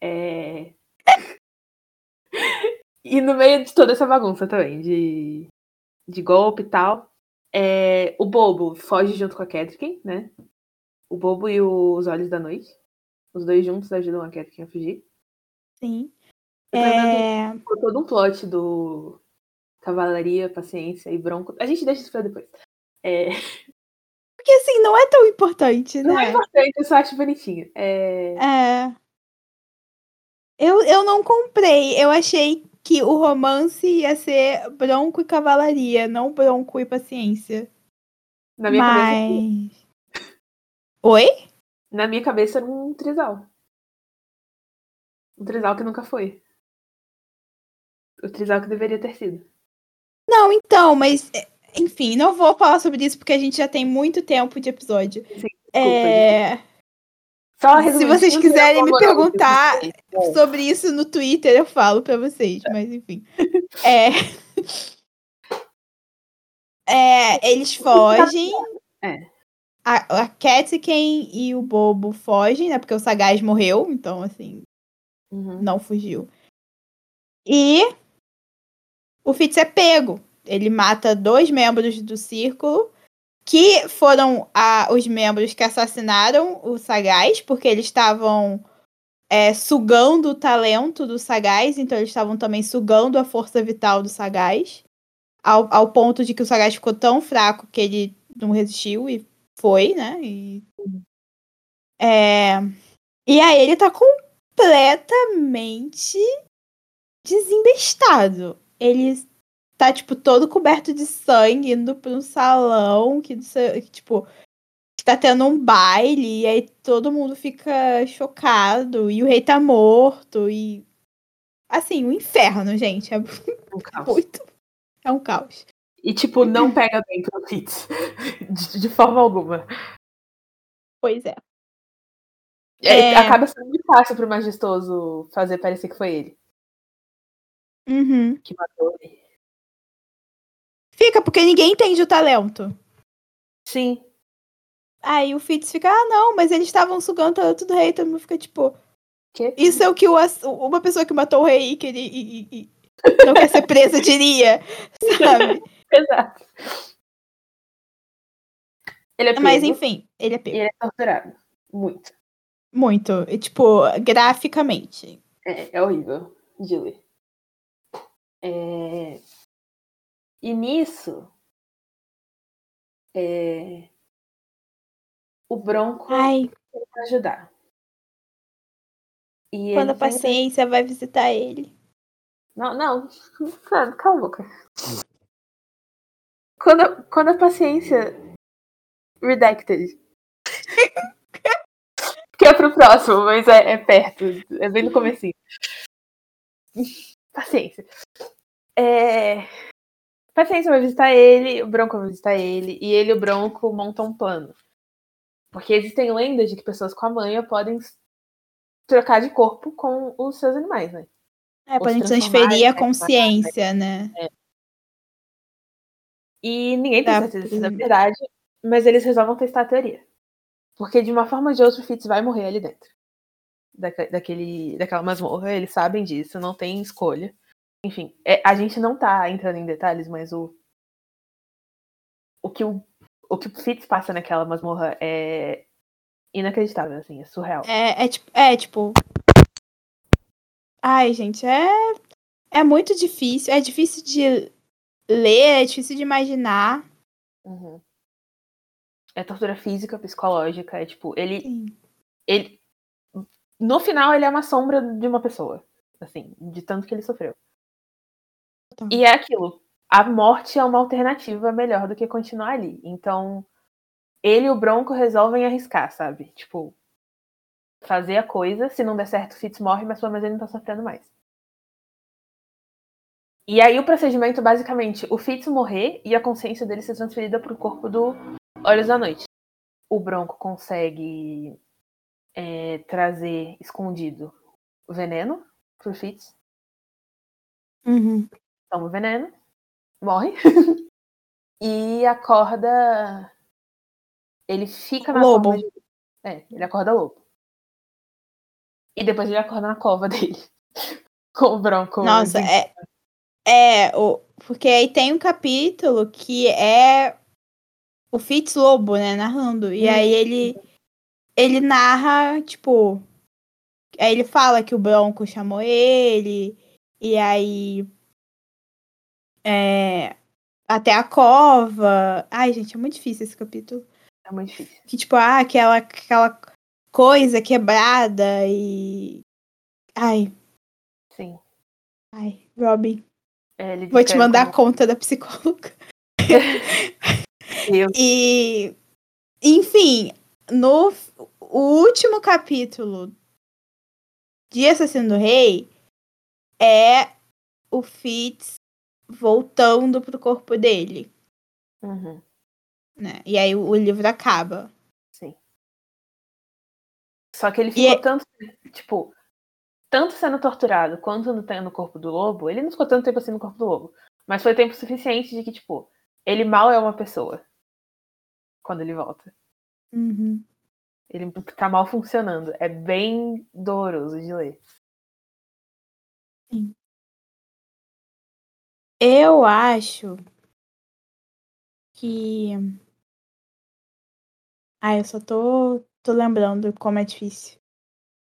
É... e no meio de toda essa bagunça também, de, de golpe e tal, é... o Bobo foge junto com a Catherine, né? O Bobo e os Olhos da Noite. Os dois juntos ajudam a Catherine a fugir. Sim. É... Todo um plot do Cavalaria, Paciência e Bronco. A gente deixa isso pra depois. É... Porque assim, não é tão importante, Não é né? importante, eu só acho bonitinho. É... É. Eu, eu não comprei. Eu achei que o romance ia ser Bronco e Cavalaria, não Bronco e Paciência. Na minha cabeça, Mas. Oi? Na minha cabeça era um trisal. Um trisal que nunca foi. O trisal que deveria ter sido. Não, então, mas. é, Enfim, não vou falar sobre isso porque a gente já tem muito tempo de episódio. Sim, desculpa, É, Só Se vocês quiserem me perguntar amor. sobre isso no Twitter, eu falo pra vocês, mas enfim. É. É, eles fogem. É. A, a e o Bobo fogem, né? Porque o Sagaz morreu, então, assim, Uhum. não fugiu. E o Fitz é pego. Ele mata dois membros do círculo, que foram a- os membros que assassinaram o Sagaz, porque eles estavam é, sugando o talento do Sagaz, então eles estavam também sugando a força vital do Sagaz, ao, ao ponto de que o Sagaz ficou tão fraco que ele não resistiu e foi, né? E, é, e aí ele tá completamente desembestado. Ele tá, tipo, todo coberto de sangue, indo pra um salão que, tipo, tá tendo um baile, e aí todo mundo fica chocado, e o rei tá morto, e. Assim, um inferno, gente. É Um caos. muito. É um caos. E, tipo, não pega bem pro Fitz. De, de forma alguma. Pois é. É, É. Acaba sendo muito fácil pro majestoso fazer parecer que foi ele Uhum. que matou ele. Fica, porque ninguém entende o talento. Sim. Aí o Fitz fica, ah, não, mas eles estavam sugando o talento do rei, todo mundo fica tipo. Que? Isso é o que o uma pessoa que matou o rei que ele e, e- e não quer ser presa diria, sabe? Exato. Ele é pego, Mas enfim, ele é pego. ele é torturado. Muito. Muito. E, tipo, graficamente. É, é horrível de ler. É... E nisso, é... o Bronco Ai, vai ajudar. E quando a paciência vai visitar ele. Não, não. Calma, cala a boca. Quando, a- quando a paciência. Redacted. que é pro próximo, mas é, é perto. É bem no comecinho. Paciência. É... Paciência vai visitar ele, o Bronco vai visitar ele, e ele e o Bronco montam um plano. Porque existem lendas de que pessoas com a manha podem trocar de corpo com os seus animais, né? É, Ou transformar transferir a consciência, né? E ninguém tem Tá, certeza se isso é verdade, mas eles resolvem testar a teoria. Porque de uma forma ou de outra o Fitz vai morrer ali dentro. Daque- daquele, daquela masmorra, eles sabem disso, não tem escolha. Enfim, é, a gente não tá entrando em detalhes, mas o. O que o, o que o Fitz passa naquela masmorra é inacreditável, assim, é surreal. É, é tipo. É, tipo. Ai, gente, é. É muito difícil. É difícil de ler, é difícil de imaginar. Uhum. É tortura física, psicológica, é tipo, ele, Sim. ele no final ele é uma sombra de uma pessoa, assim, de tanto que ele sofreu. E é aquilo, a morte é uma alternativa melhor do que continuar ali. Então, ele e o Bronco resolvem arriscar, sabe? Tipo, fazer a coisa, se não der certo, o Fitz morre, mas pelo menos ele não tá sofrendo mais. E aí o procedimento, basicamente, o Fitz morrer e a consciência dele ser transferida pro corpo do Olhos da Noite. O Bronco consegue é, trazer escondido o veneno pro Fitz. Uhum. Toma o veneno, morre. e acorda. Ele fica na Lobo. de. É, ele acorda lobo. E depois ele acorda na cova dele. Com o bronco. Nossa, de- é. É, o, porque aí tem um capítulo que é o Fitz Lobo, né, narrando. E Hum. aí ele ele narra, tipo, aí ele fala que o Bronco chamou ele, e aí é, até a cova. Ai, gente, é muito difícil esse capítulo. É muito difícil. Que tipo, ah, aquela aquela coisa quebrada e ai, Sim. ai, Robin, É, ele vou te mandar a como- conta da psicóloga. E, enfim, no o último capítulo de Assassino do Rei é o Fitz voltando pro corpo dele. Uhum. Né? E aí o, o livro acaba. Sim. Só que ele ficou é... tanto, tipo, tanto sendo torturado quanto no, no corpo do lobo, ele não ficou tanto tempo assim no corpo do lobo. Mas foi tempo suficiente de que, tipo, ele mal é uma pessoa. Quando ele volta. Uhum. Ele tá mal funcionando. É bem doloroso de ler. Sim. Eu acho que. Ah, eu só tô, tô lembrando como é difícil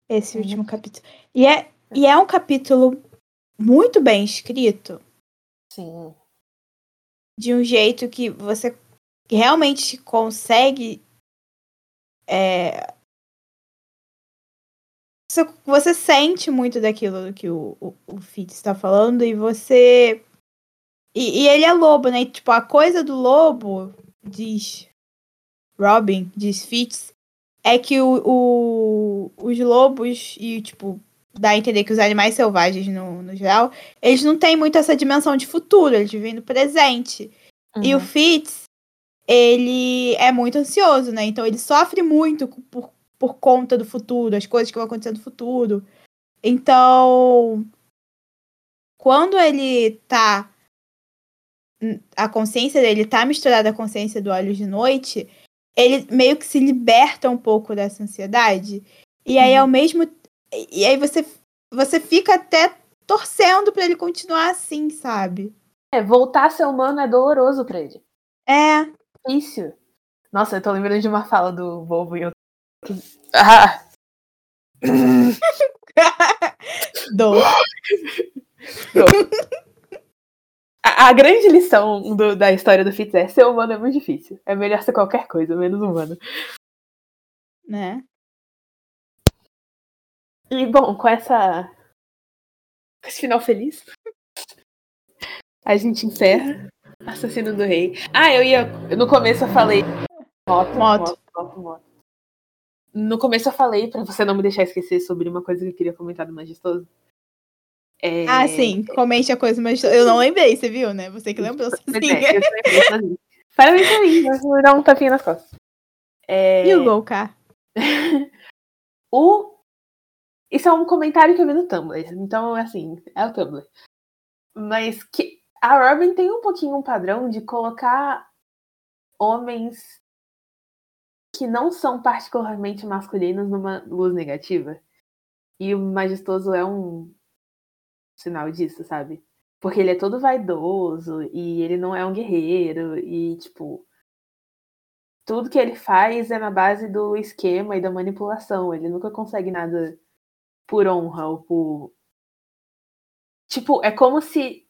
esse uhum. último capítulo. E é, e é um capítulo muito bem escrito. Sim. De um jeito que você realmente consegue é, você, você, sente muito daquilo que o, o, o Fitz está falando e você. E, e, ele é lobo, né? E, tipo, a coisa do lobo, diz Robin, diz Fitz, é que o, o, os lobos e, tipo, dá a entender que os animais selvagens, no, no geral, eles não têm muito essa dimensão de futuro, eles vivem no presente. Uhum. E o uhum. Fitz, ele é muito ansioso, né? Então ele sofre muito por, por conta do futuro, as coisas que vão acontecer no futuro. Então, quando ele tá. A consciência dele tá misturada à consciência do Olhos de Noite, ele meio que se liberta um pouco dessa ansiedade. E aí, uhum. ao mesmo. E aí você, você fica até torcendo para ele continuar assim, sabe? É, voltar a ser humano é doloroso pra ele. É difícil. Nossa, eu tô lembrando de uma fala do Volvo em outro. Ah! Dou. A, a, grande lição do, da história do Fitz é ser humano é muito difícil. É melhor ser qualquer coisa, menos humano. Né? E bom, com essa. Com esse final feliz, a gente encerra Assassino do Rei. Ah, eu ia. No começo eu falei. Moto, moto, moto, moto. No começo eu falei, pra você não me deixar esquecer, sobre uma coisa que eu queria comentar do Majestoso. É... Ah, sim. Comente a coisa majestosa. Eu não lembrei, você viu, né? Você que lembrou sozinha. É, eu lembrei sozinha. Parabéns pra mim, vou dar um tapinha nas costas. É... E o Golka? o... Isso é um comentário que eu vi no Tumblr. Então, assim, é o Tumblr. Mas que a Robin tem um pouquinho um padrão de colocar homens que não são particularmente masculinos numa luz negativa. E o Majestoso é um sinal disso, sabe? Porque ele é todo vaidoso e ele não é um guerreiro e, tipo, tudo que ele faz é na base do esquema e da manipulação. Ele nunca consegue nada por honra ou por. Tipo, é como se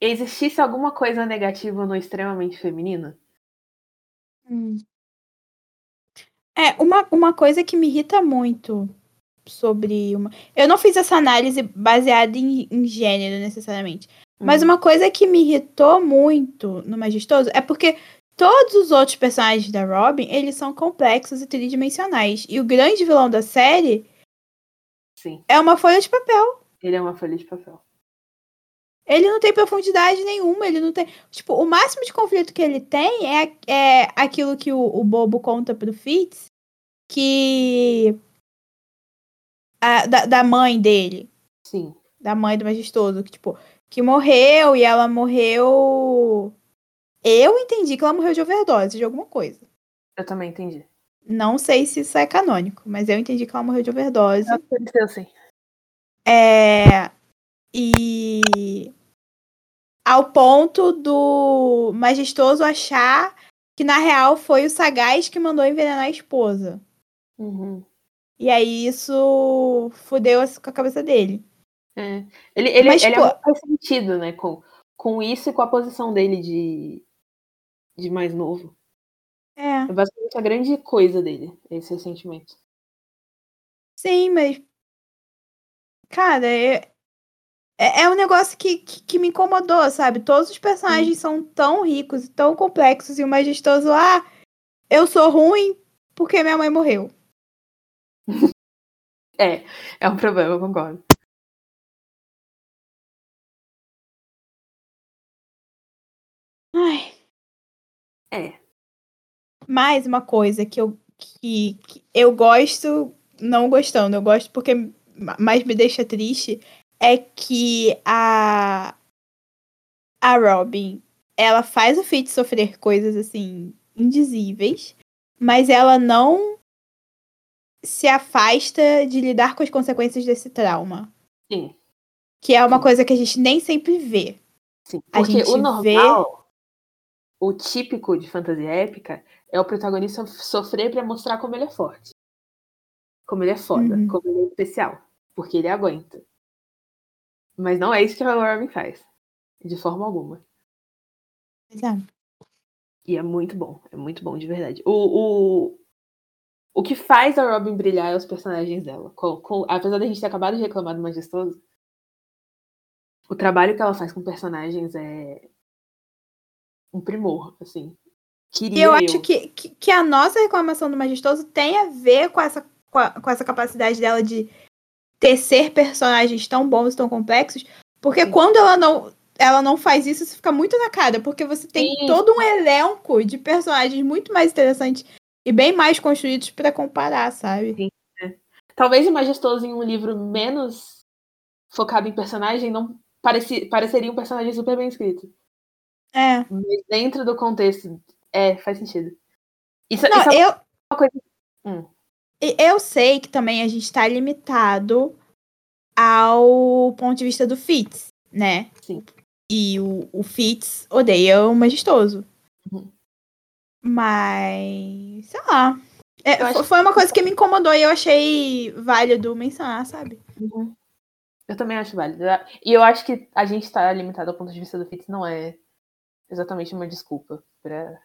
existisse alguma coisa negativa no extremamente feminino? Hum. É, uma, uma coisa que me irrita muito sobre uma. Eu não fiz essa análise baseada em, em gênero necessariamente. Hum. Mas uma coisa que me irritou muito no Majestoso é porque todos os outros personagens da Robin, eles são complexos e tridimensionais. E o grande vilão da série Sim. é uma folha de papel. Ele é uma folha de papel. Ele não tem profundidade nenhuma, ele não tem. Tipo, o máximo de conflito que ele tem é, é aquilo que o, o Bobo conta pro Fitz, que. A, da, da mãe dele. Sim. Da mãe do majestoso, que, tipo, que morreu e ela morreu. Eu entendi que ela morreu de overdose de alguma coisa. Eu também entendi. Não sei se isso é canônico, mas eu entendi que ela morreu de overdose. Eu sim. É. E ao ponto do majestoso achar que na real foi o sagaz que mandou envenenar a esposa. Uhum. E aí isso fudeu com a cabeça dele. É. Ele, ele, Mas, ele tipo, é faz sentido, né? Com, com isso e com a posição dele de, de mais novo. É. É basicamente a grande coisa dele, esse ressentimento. Sim, mas. Cara, é, é, é um negócio que, que, que, me incomodou, sabe? Todos os personagens são tão ricos e tão complexos e o majestoso, ah, eu sou ruim porque minha mãe morreu. É, é um problema, concordo. Ai. É. Mais uma coisa que eu, que, que eu gosto, não gostando, eu gosto porque mais me deixa triste, é que a, a Robin, ela faz o Fitz sofrer coisas assim, indizíveis, mas ela não se afasta de lidar com as consequências desse trauma. Sim. Que é uma coisa que a gente nem sempre vê. Sim, porque o normal, o típico de fantasia épica, é o protagonista sofrer pra mostrar como ele é forte. Como ele é foda, Uhum. como ele é especial. Porque ele aguenta. Mas não é isso que a Robin faz. De forma alguma. Pois é. E é muito bom. É muito bom, de verdade. O, o, o que faz a Robin brilhar é os personagens dela. Com, com, apesar da gente ter acabado de reclamar do Majestoso, o trabalho que ela faz com personagens é um primor, assim. Queria E eu acho que, que, que a nossa reclamação do Majestoso tem a ver com essa, com, a- com essa capacidade dela de tecer personagens tão bons tão complexos. Porque Sim. quando ela não, ela não faz isso, isso fica muito na cara. Porque você tem Sim. todo um elenco de personagens muito mais interessantes e bem mais construídos pra comparar, sabe? Talvez o Majestoso em um livro menos focado em personagem não pareci, pareceria um personagem super bem escrito. É. Mas dentro do contexto, é, faz sentido. Isso, Não, isso é eu, uma coisa. Hum. Eu sei que também a gente tá limitado ao ponto de vista do Fitz, né? Sim. E o, o Fitz odeia o majestoso. Uhum. Mas, sei lá. É, foi uma coisa que me incomodou e eu achei válido mencionar, sabe? Uhum. Eu também acho válido. E eu acho que a gente tá limitado ao ponto de vista do Fitz não é exatamente uma desculpa pra,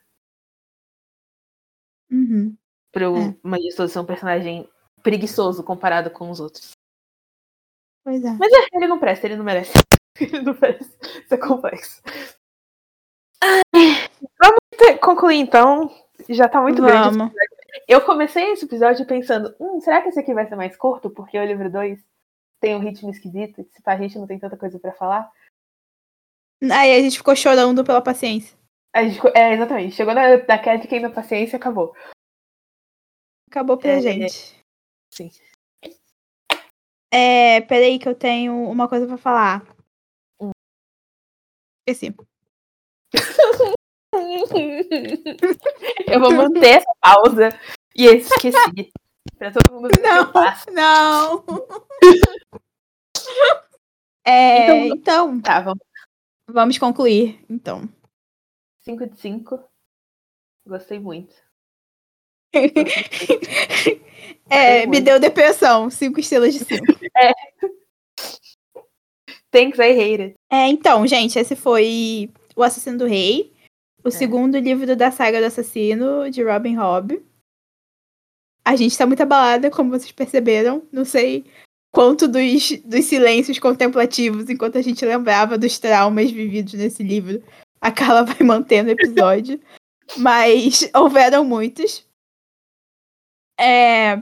Uhum. pro É. Majestoso ser um personagem preguiçoso comparado com os outros. Pois é. Mas é, ele não presta, ele não merece. Ele não merece ser complexo. Concluir então. Já tá muito grande. Vamos. episódio. Eu comecei esse episódio pensando, hum, será que esse aqui vai ser mais curto? Porque o livro 2 tem um ritmo esquisito. Se a gente não tem tanta coisa pra falar. Aí a gente ficou chorando pela paciência. A gente, é, exatamente. Chegou na, na Cat quem na paciência acabou. Acabou pra É, gente. Sim. É, peraí que eu tenho uma coisa pra falar. Hum. Esqueci. Eu vou manter essa pausa e eu esqueci. pra todo mundo ver Não. Não! É, Então- então, Tá, vamos. vamos concluir. Então. 5 de 5. Gostei muito. É, me muito. deu depressão, cinco estrelas de cinco. Thanks, I hate it. É, então, gente, esse foi O Assassino do Rei, o É. segundo livro da saga do assassino de Robin Hobb. A gente tá muito abalada, como vocês perceberam. Não sei quanto dos, dos silêncios contemplativos, enquanto a gente lembrava dos traumas vividos nesse livro, a Carla vai mantendo o episódio. Mas houveram muitos. É,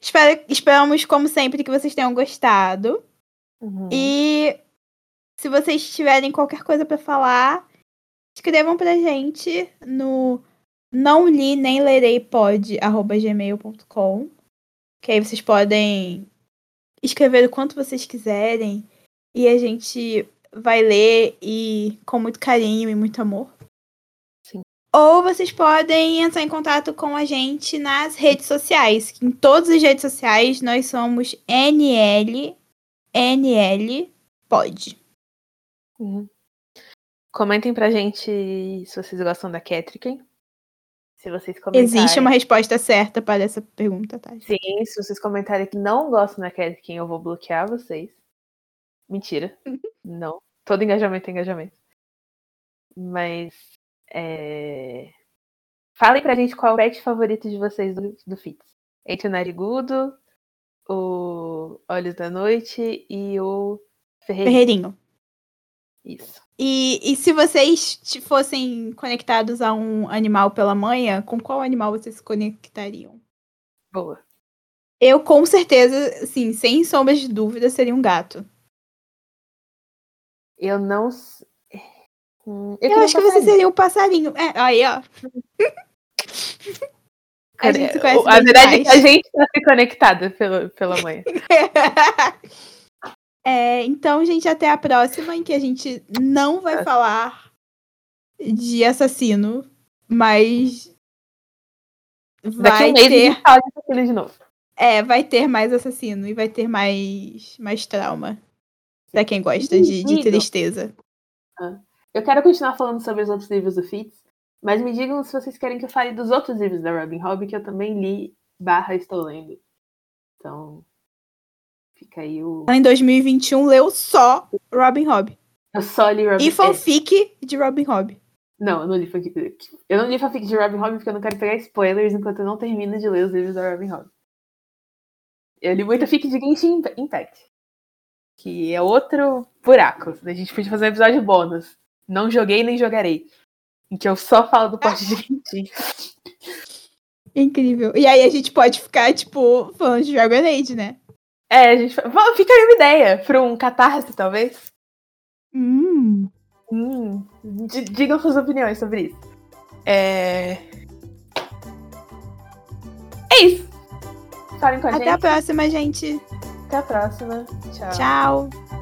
espero- esperamos, como sempre, que vocês tenham gostado. Uhum. E se vocês tiverem qualquer coisa pra falar, escrevam pra gente no não li nem lerei gmail.com que aí vocês podem escrever o quanto vocês quiserem e a gente vai ler e com muito carinho e muito amor. Sim. Ou vocês podem entrar em contato com a gente nas redes sociais. Em todas as redes sociais nós somos NL NL pode. Uhum. Comentem pra gente se vocês gostam da Catrick. Se vocês comentarem. Existe uma resposta certa para essa pergunta, tá? Sim, se vocês comentarem que não gostam da Catrick, eu vou bloquear vocês. Mentira. não. Todo engajamento é engajamento. Mas. É... Falem pra gente qual é o pet favorito de vocês do, do Fitz. Entre o Narigudo, o Olhos da Noite e o Ferreirinho. Ferreirinho. Isso. E, e se vocês fossem conectados a um animal pela manha, com qual animal vocês se conectariam? Boa. Eu, com certeza, assim, sem sombras de dúvida, seria um gato. Eu não. Hum, Eu, queria acho que você seria um passarinho. É, aí, ó. A gente se conhece a verdade é que a gente tá se conectada pela, pela manhã. É, então, gente, até a próxima, em que a gente não vai É. falar de assassino, mas Daqui a vai um mês a ter, gente fala de assassino de novo. é, vai ter mais assassino e vai ter mais, mais trauma. Pra quem gosta de, de tristeza. Eu quero continuar falando sobre os outros livros do Fitz, mas me digam se vocês querem que eu fale dos outros livros da Robin Hood, que eu também li barra estou lendo. Então, fica aí. Ela, em 2021, leu só Robin Hood. Eu só li Robin E fanfic de Robin Hood. Não, eu não li fanfic. Eu não li fanfic de Robin Hood porque eu não quero pegar spoilers enquanto eu não termino de ler os livros da Robin Hood. Eu li muita fic de Genshin Impact. Que é outro buraco. A gente podia fazer um episódio bônus. Não joguei nem jogarei. Em que eu só falo do pote de Genshin. Incrível. E aí a gente pode ficar, tipo, falando de Dragon Age, né? É, a gente. Fica aí uma ideia para um catarse, talvez. Hum. Hum, di- digam suas opiniões sobre isso. É. É isso. Falem com a Até a gente. próxima, gente. Até a próxima. Tchau. Tchau.